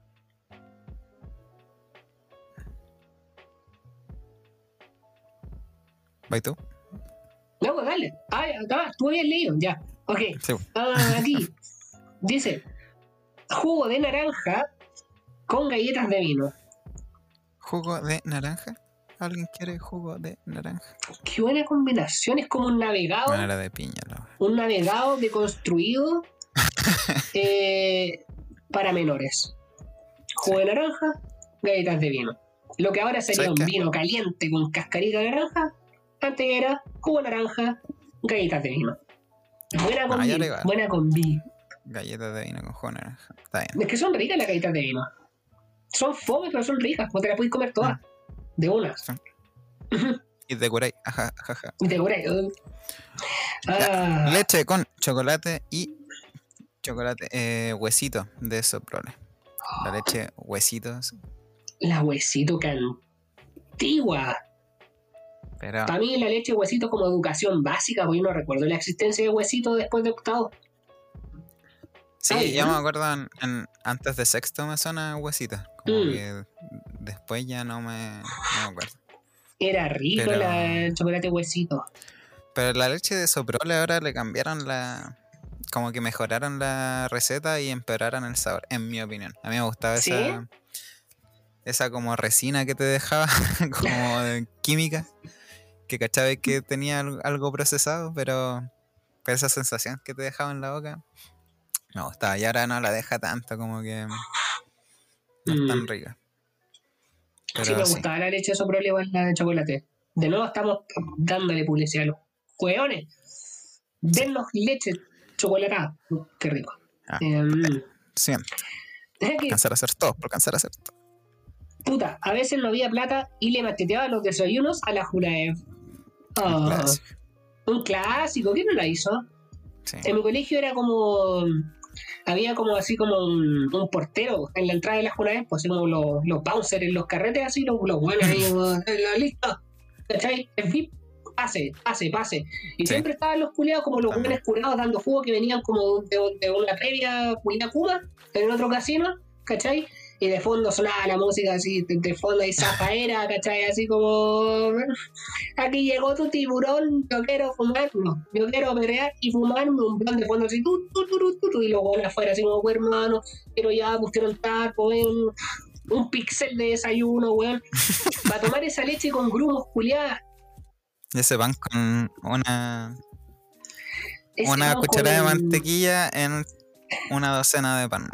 Speaker 3: ¿Vai tú?
Speaker 2: No, pues dale. Ah, acá, tú habías leído, ya. Ok.
Speaker 3: Sí.
Speaker 2: Ah, aquí. Dice, jugo de naranja con galletas de vino.
Speaker 3: ¿Jugo de naranja? ¿Alguien quiere jugo de naranja?
Speaker 2: Qué buena combinación, es como un navegado,
Speaker 3: Bueno, era de piña,
Speaker 2: un navegado deconstruido eh, para menores. Jugo de naranja, galletas de vino. Lo que ahora sería
Speaker 3: ¿Sabes
Speaker 2: un
Speaker 3: qué?
Speaker 2: vino caliente con cascarita de naranja, antes era jugo naranja, galletas de vino. Buena
Speaker 3: Ah,
Speaker 2: combi,
Speaker 3: va.
Speaker 2: buena combi.
Speaker 3: Galletas de vino con jugo de naranja. Está bien.
Speaker 2: Es que son ricas las galletas de vino. Son fome, pero son ricas, pues te las puedes comer todas. De una.
Speaker 3: Sí. Y de curay. Ajá, ajá, ajá.
Speaker 2: Y te curé. Ah,
Speaker 3: Leche con chocolate y chocolate, eh, huesito de soprole. La leche huesitos.
Speaker 2: la huesito que antigua.
Speaker 3: Pero
Speaker 2: Para mí la leche huesito como educación básica, porque yo no recuerdo la existencia de huesito después de octavo.
Speaker 3: sí,
Speaker 2: Ay,
Speaker 3: yo
Speaker 2: ¿no?
Speaker 3: me acuerdo en- en- antes de sexto me suena huesita. Como
Speaker 2: Mm.
Speaker 3: que después ya no me, no me acuerdo.
Speaker 2: Era rico
Speaker 3: Pero-
Speaker 2: la- el chocolate huesito.
Speaker 3: Pero la leche de soprole ahora le cambiaron la. Como que mejoraron la receta y empeoraron el sabor, en mi opinión. A mí me gustaba
Speaker 2: ¿Sí?
Speaker 3: esa. Esa como resina que te dejaba, como de química. Que cachaba que tenía al- algo procesado, pero. Pero esa sensación que te dejaba en la boca. Me gustaba. Y ahora no la deja tanto, como que. No es
Speaker 2: Mm.
Speaker 3: tan rica. Pero
Speaker 2: sí me
Speaker 3: sí.
Speaker 2: gustaba la leche de soprole igual la de chocolate. De nuevo estamos dándole publicidad a los hueones. Dennos leche chocolatada. Qué rico.
Speaker 3: Ah,
Speaker 2: Em,
Speaker 3: Siempre. Alcanzar a hacer todo, por alcanzar a hacer todo.
Speaker 2: Puta, a veces no había plata y le macheteaba los desayunos a la Ah,
Speaker 3: Clásico.
Speaker 2: un clásico, ¿quién no la hizo?
Speaker 3: Sí.
Speaker 2: En mi colegio era como. Había como así como un, un portero en la entrada de la Juraev, pues así como los, los bouncers en los carretes, así los, los buenos ahí, "Eh, la lista, ¿cachai? El VIP, pase, pase, pase. Y
Speaker 3: Sí.
Speaker 2: siempre estaban los culiados como los buenos curados dando jugo que venían como de, de una previa culia Cuba en otro casino, ¿cachai? Y de fondo sonaba la música así, de, de fondo y zafaera, ¿cachai? Así como, aquí llegó tu tiburón, yo quiero fumarlo, yo quiero pelear y fumarme un plan de fondo así, tu, tu, tu, y luego afuera así como, "Pues, hermano, pero ya pusieron taco, un, un pixel de desayuno, weón, para tomar esa leche con grumos culiadas.
Speaker 3: Y ese pan con una,
Speaker 2: ese
Speaker 3: una
Speaker 2: con
Speaker 3: cucharada de mantequilla en una docena de pan.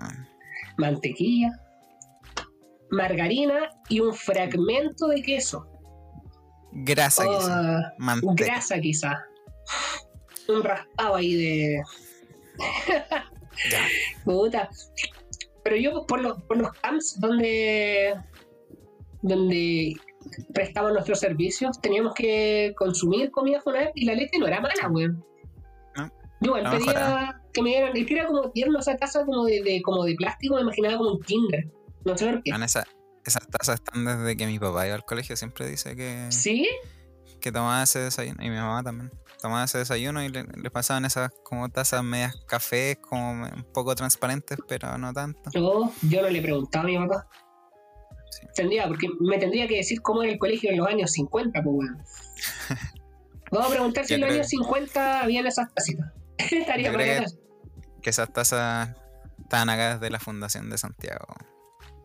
Speaker 2: mantequilla, margarina y un fragmento de queso.
Speaker 3: Grasa,
Speaker 2: Oh,
Speaker 3: quizá. Manteca.
Speaker 2: grasa quizá. Un raspado ahí de. Puta. Pero yo por los, por los camps donde. donde prestamos nuestros servicios, teníamos que consumir comida Funab y la leche no era mala, weón.
Speaker 3: No,
Speaker 2: Yo igual pedía que me dieran, es que era como tierno esa taza como de, de- como de plástico, me imaginaba como un kinder. No sé por qué.
Speaker 3: Weón, esa- esas tazas están desde que mi papá iba al colegio. Siempre dice que,
Speaker 2: ¿Sí?
Speaker 3: que tomaba ese desayuno. Y mi mamá también. Tomaba ese desayuno y le, le pasaban esas como tazas medias cafés, como un poco transparentes, pero no tanto.
Speaker 2: Yo, yo no le preguntaba a mi papá.
Speaker 3: Sí.
Speaker 2: Tendría, porque me tendría que decir cómo era el colegio en los años 50, pues weón. Vamos a preguntar si
Speaker 3: Yo
Speaker 2: en los años 50 habían esas tacitas. Estaría
Speaker 3: Yo creo que que esas tazas estaban acá desde la Fundación de Santiago.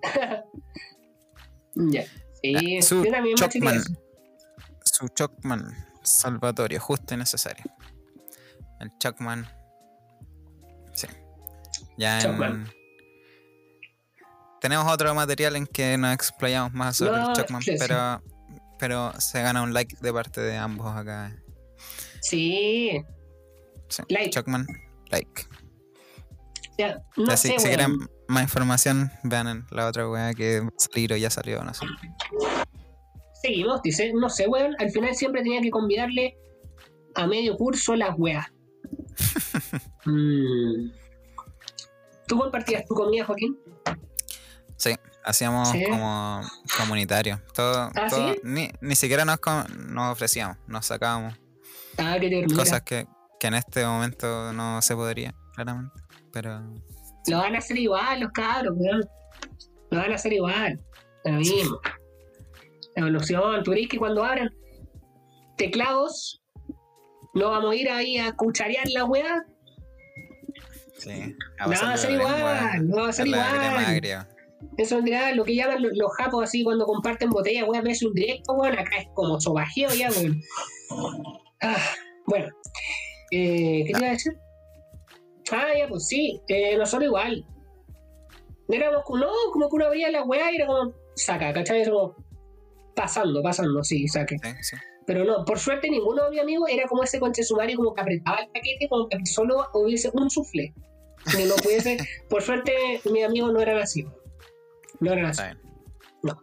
Speaker 2: Ya. Sí,
Speaker 3: Ah, su
Speaker 2: yo también me
Speaker 3: Chocman. Su Chocman salvatorio, justo y necesario. El Chocman. Sí. Ya en-
Speaker 2: Chocman.
Speaker 3: Tenemos otro material en que nos explayamos más sobre
Speaker 2: No,
Speaker 3: el Chocman,
Speaker 2: sí, sí.
Speaker 3: pero, pero se gana un like de parte de ambos acá.
Speaker 2: Sí,
Speaker 3: Sí.
Speaker 2: Like.
Speaker 3: Chocman, like.
Speaker 2: No
Speaker 3: si,
Speaker 2: sé,
Speaker 3: si
Speaker 2: weón.
Speaker 3: quieren más información, vean en la otra weá que va a salir o ya salió, no sé.
Speaker 2: Seguimos, dice, no sé, weón. Al final siempre tenía que convidarle a medio curso las weas. Mm. ¿Tú compartías tu comida, Joaquín?
Speaker 3: Sí, hacíamos
Speaker 2: Sí.
Speaker 3: como comunitario. Todo,
Speaker 2: ¿Ah,
Speaker 3: todo-
Speaker 2: sí?
Speaker 3: ni, ni siquiera nos, nos ofrecíamos, nos sacábamos
Speaker 2: Ah, qué
Speaker 3: cosas que, que en este momento no se podría, claramente. Pero
Speaker 2: Lo van a hacer igual los cabros, weón. Lo van a hacer igual. Lo mismo. La evolución. Tú crees que cuando abran teclados, no vamos a ir ahí a cucharear la weá.
Speaker 3: sí,
Speaker 2: No va a ser igual, no va a ser igual. Eso vendrá lo que llaman los, los japos así cuando comparten botellas, weón, ves un directo, weón, acá es como sobajeo ya, weón. Ah, bueno. Eh, ¿Qué te iba a decir? Ah, ya, pues sí, eh, nosotros igual. Éramos como, no, como que uno abría la weá y era como, saca, ¿cachai? Eso como pasando, pasando, sí, saque.
Speaker 3: Sí, sí.
Speaker 2: Pero no, por suerte ninguno de mis amigos era como ese conche sumario como que apretaba el paquete como que solo hubiese un sufle. Que no pudiese. por suerte mis amigos no eran así. No eran así. No.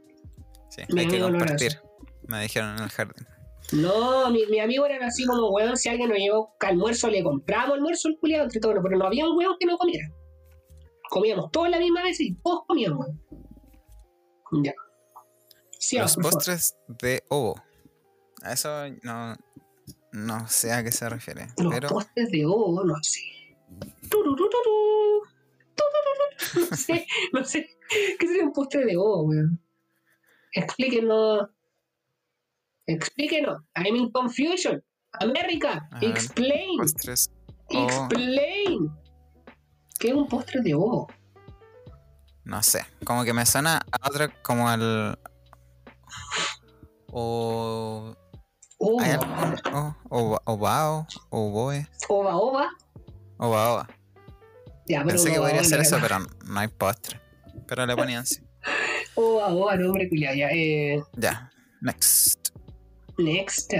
Speaker 3: Sí, hay que
Speaker 2: amigo no era
Speaker 3: compartir. Me dijeron en el jardín.
Speaker 2: No, mi, mi amigo eran así como, weón, si alguien nos llevó almuerzo, le compramos almuerzo al culiado entre todos, pero no había un weón que no comiera. Comíamos todos la misma vez y todos comíamos. Ya. Sí,
Speaker 3: Los
Speaker 2: por
Speaker 3: postres de ovo. A eso no, no sé a qué se refiere.
Speaker 2: Los
Speaker 3: pero
Speaker 2: postres de ovo, no sé. No sé, no sé. ¿Qué sería un postre de ovo, weón? Explíquenos. Explíquenos. I'm in confusion. America,
Speaker 3: A ver,
Speaker 2: explain.
Speaker 3: postres
Speaker 2: Explain. ¿Qué es un postre de ovo?
Speaker 3: no sé. Como que me suena a otra como al. O.
Speaker 2: Ovo.
Speaker 3: ¿Hay algún- o, o, ovao, oboe,
Speaker 2: Ova, ova.
Speaker 3: ova, ova.
Speaker 2: Ya, pero
Speaker 3: Pensé que
Speaker 2: no,
Speaker 3: podría
Speaker 2: no,
Speaker 3: ser
Speaker 2: no,
Speaker 3: eso,
Speaker 2: no.
Speaker 3: pero no hay postre. Pero le ponían así.
Speaker 2: Ova, ova, nombre culiado. Ya, eh.
Speaker 3: Ya, next.
Speaker 2: Next.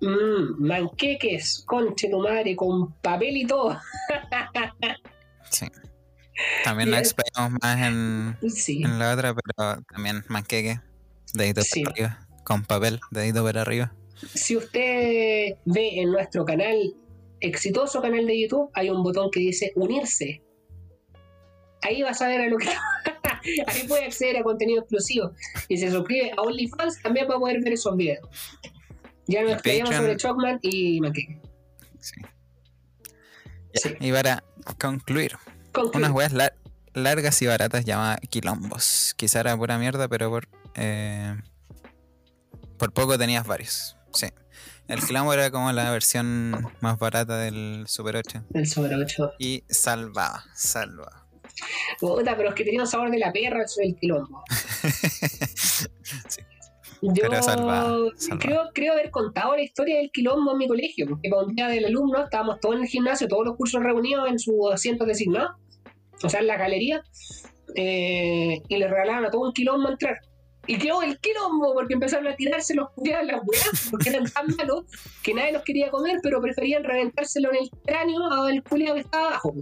Speaker 2: Mmm, manqueques, conche tu madre, con papel y todo.
Speaker 3: Sí. También nos
Speaker 2: Bien.
Speaker 3: explayamos más en,
Speaker 2: Sí.
Speaker 3: en la otra, pero también manqueque, dedito
Speaker 2: Sí.
Speaker 3: para arriba, con papel, dedito para arriba.
Speaker 2: Si usted ve en nuestro canal, exitoso canal de YouTube, hay un botón que dice unirse. Ahí vas a ver a lo que. Ahí puede acceder a contenido exclusivo. Y se suscribe a OnlyFans también va a poder ver esos videos. Ya nos
Speaker 3: Patreon.
Speaker 2: sobre Chocman y Manqueque.
Speaker 3: Sí. Y para concluir, unas weas lar- largas y baratas llamadas quilombos. Quizá era pura mierda, pero por, eh, por poco tenías varios. Sí. El quilombo era como la versión más barata del Super 8.
Speaker 2: El sobre 8.
Speaker 3: Y salvaba, salvaba.
Speaker 2: Puta, pero es que tenía un sabor de la perra eso del quilombo.
Speaker 3: Sí.
Speaker 2: Yo. Creo, creo haber contado la historia del quilombo en mi colegio, porque para un día del alumno estábamos todos en el gimnasio, todos los cursos reunidos en sus asientos designados, o sea, en la galería, eh, y le regalaron a todo un quilombo a entrar. Y quedó el quilombo, porque empezaron a tirarse los culiados las weas, porque eran tan malos que nadie los quería comer, pero preferían reventárselo en el cráneo al culiado que estaba abajo.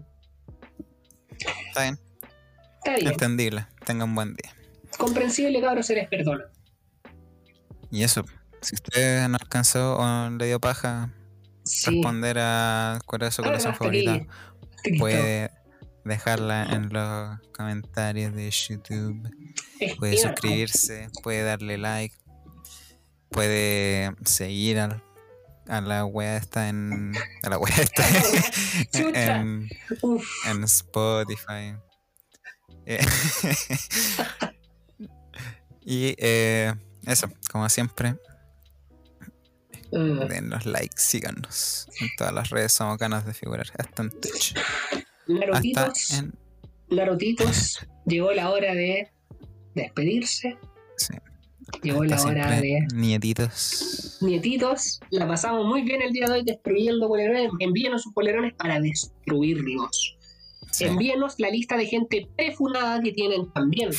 Speaker 3: Está bien,
Speaker 2: Está bien,
Speaker 3: entendible. Tenga un buen día.
Speaker 2: comprensible, cabros, se les perdona.
Speaker 3: Y eso, si usted no alcanzó o le dio paja
Speaker 2: Sí.
Speaker 3: responder a cuál es su
Speaker 2: Ah,
Speaker 3: corazón.
Speaker 2: Listo.
Speaker 3: puede dejarla en los comentarios de YouTube, puede suscribirse, puede darle like, puede seguir al- a la wea esta en a la wea
Speaker 2: Chucha.
Speaker 3: en, en Spotify. Eh, y eh, eso, como siempre,
Speaker 2: Uh,
Speaker 3: Denos like, síganos. En todas las redes somos ganas de figurar. Hasta en Twitch. Hasta
Speaker 2: Narotitos,
Speaker 3: en.
Speaker 2: Narotitos, llegó la hora de despedirse.
Speaker 3: Sí,
Speaker 2: Llegó la hora de
Speaker 3: Nietitos.
Speaker 2: nietitos. La pasamos muy bien el día de hoy destruyendo polerones. Envíenos sus polerones para destruirlos.
Speaker 3: Sí.
Speaker 2: Envíenos la lista de gente prefunada que tienen también.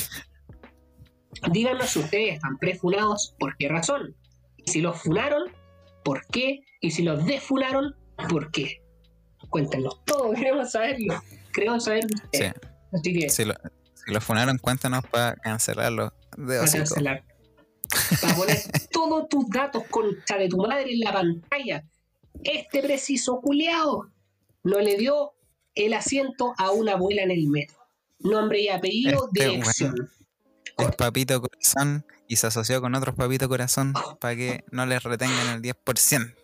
Speaker 2: Díganos si ustedes están prefunados, ¿por qué razón? Y si los funaron, ¿por qué? Y si los defunaron, ¿por qué? Cuéntenos todo, queremos saberlo. Queremos saber de
Speaker 3: Sí.
Speaker 2: Así que,
Speaker 3: Si lo, si lo funaron, cuéntanos para cancelarlo. De
Speaker 2: para cancelar. Para poner todos tus datos concha de tu madre en la pantalla. Este preciso culeado no le dio el asiento a una abuela en el metro. Nombre y apellido,
Speaker 3: Este
Speaker 2: dirección.
Speaker 3: Es papito corazón y se asoció con otros papito corazón para que no les retengan el 10%.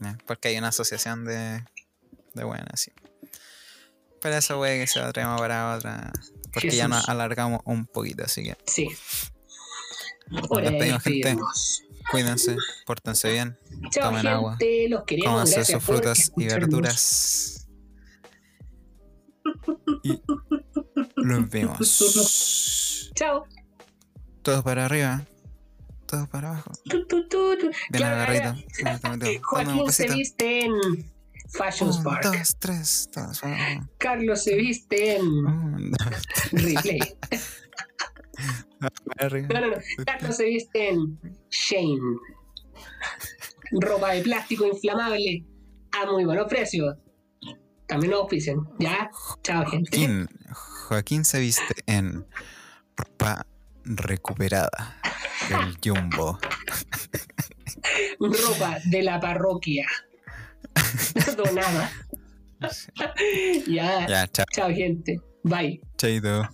Speaker 3: Ya, Porque hay una asociación de, de buenas, sí. Pero eso puede que sea tema para otra. Porque ya nos alargamos un poquito, así que
Speaker 2: Sí.
Speaker 3: Despedimos, gente. cuídense, pórtense bien,
Speaker 2: Chao,
Speaker 3: Tomen
Speaker 2: gente.
Speaker 3: agua.
Speaker 2: Los queremos.
Speaker 3: cómanse
Speaker 2: Gracias
Speaker 3: sus frutas y verduras. Y los vemos.
Speaker 2: Chao.
Speaker 3: Todos para arriba, todos para abajo. Bien agarrito.
Speaker 2: Joaquín se viste en Fashion
Speaker 3: Un,
Speaker 2: Spark.
Speaker 3: dos, tres, abajo.
Speaker 2: Carlos se viste en
Speaker 3: dos,
Speaker 2: Replay. No, no, no. Carlos se viste en Shane. Ropa de plástico inflamable a muy buenos precios. También nos auspician. Ya, chao, gente.
Speaker 3: Joaquín, Joaquín se viste en ropa recuperada del Jumbo.
Speaker 2: Ropa de la parroquia. Donada. ya,
Speaker 3: Ya, chao,
Speaker 2: chao, gente. Bye.
Speaker 3: chaito.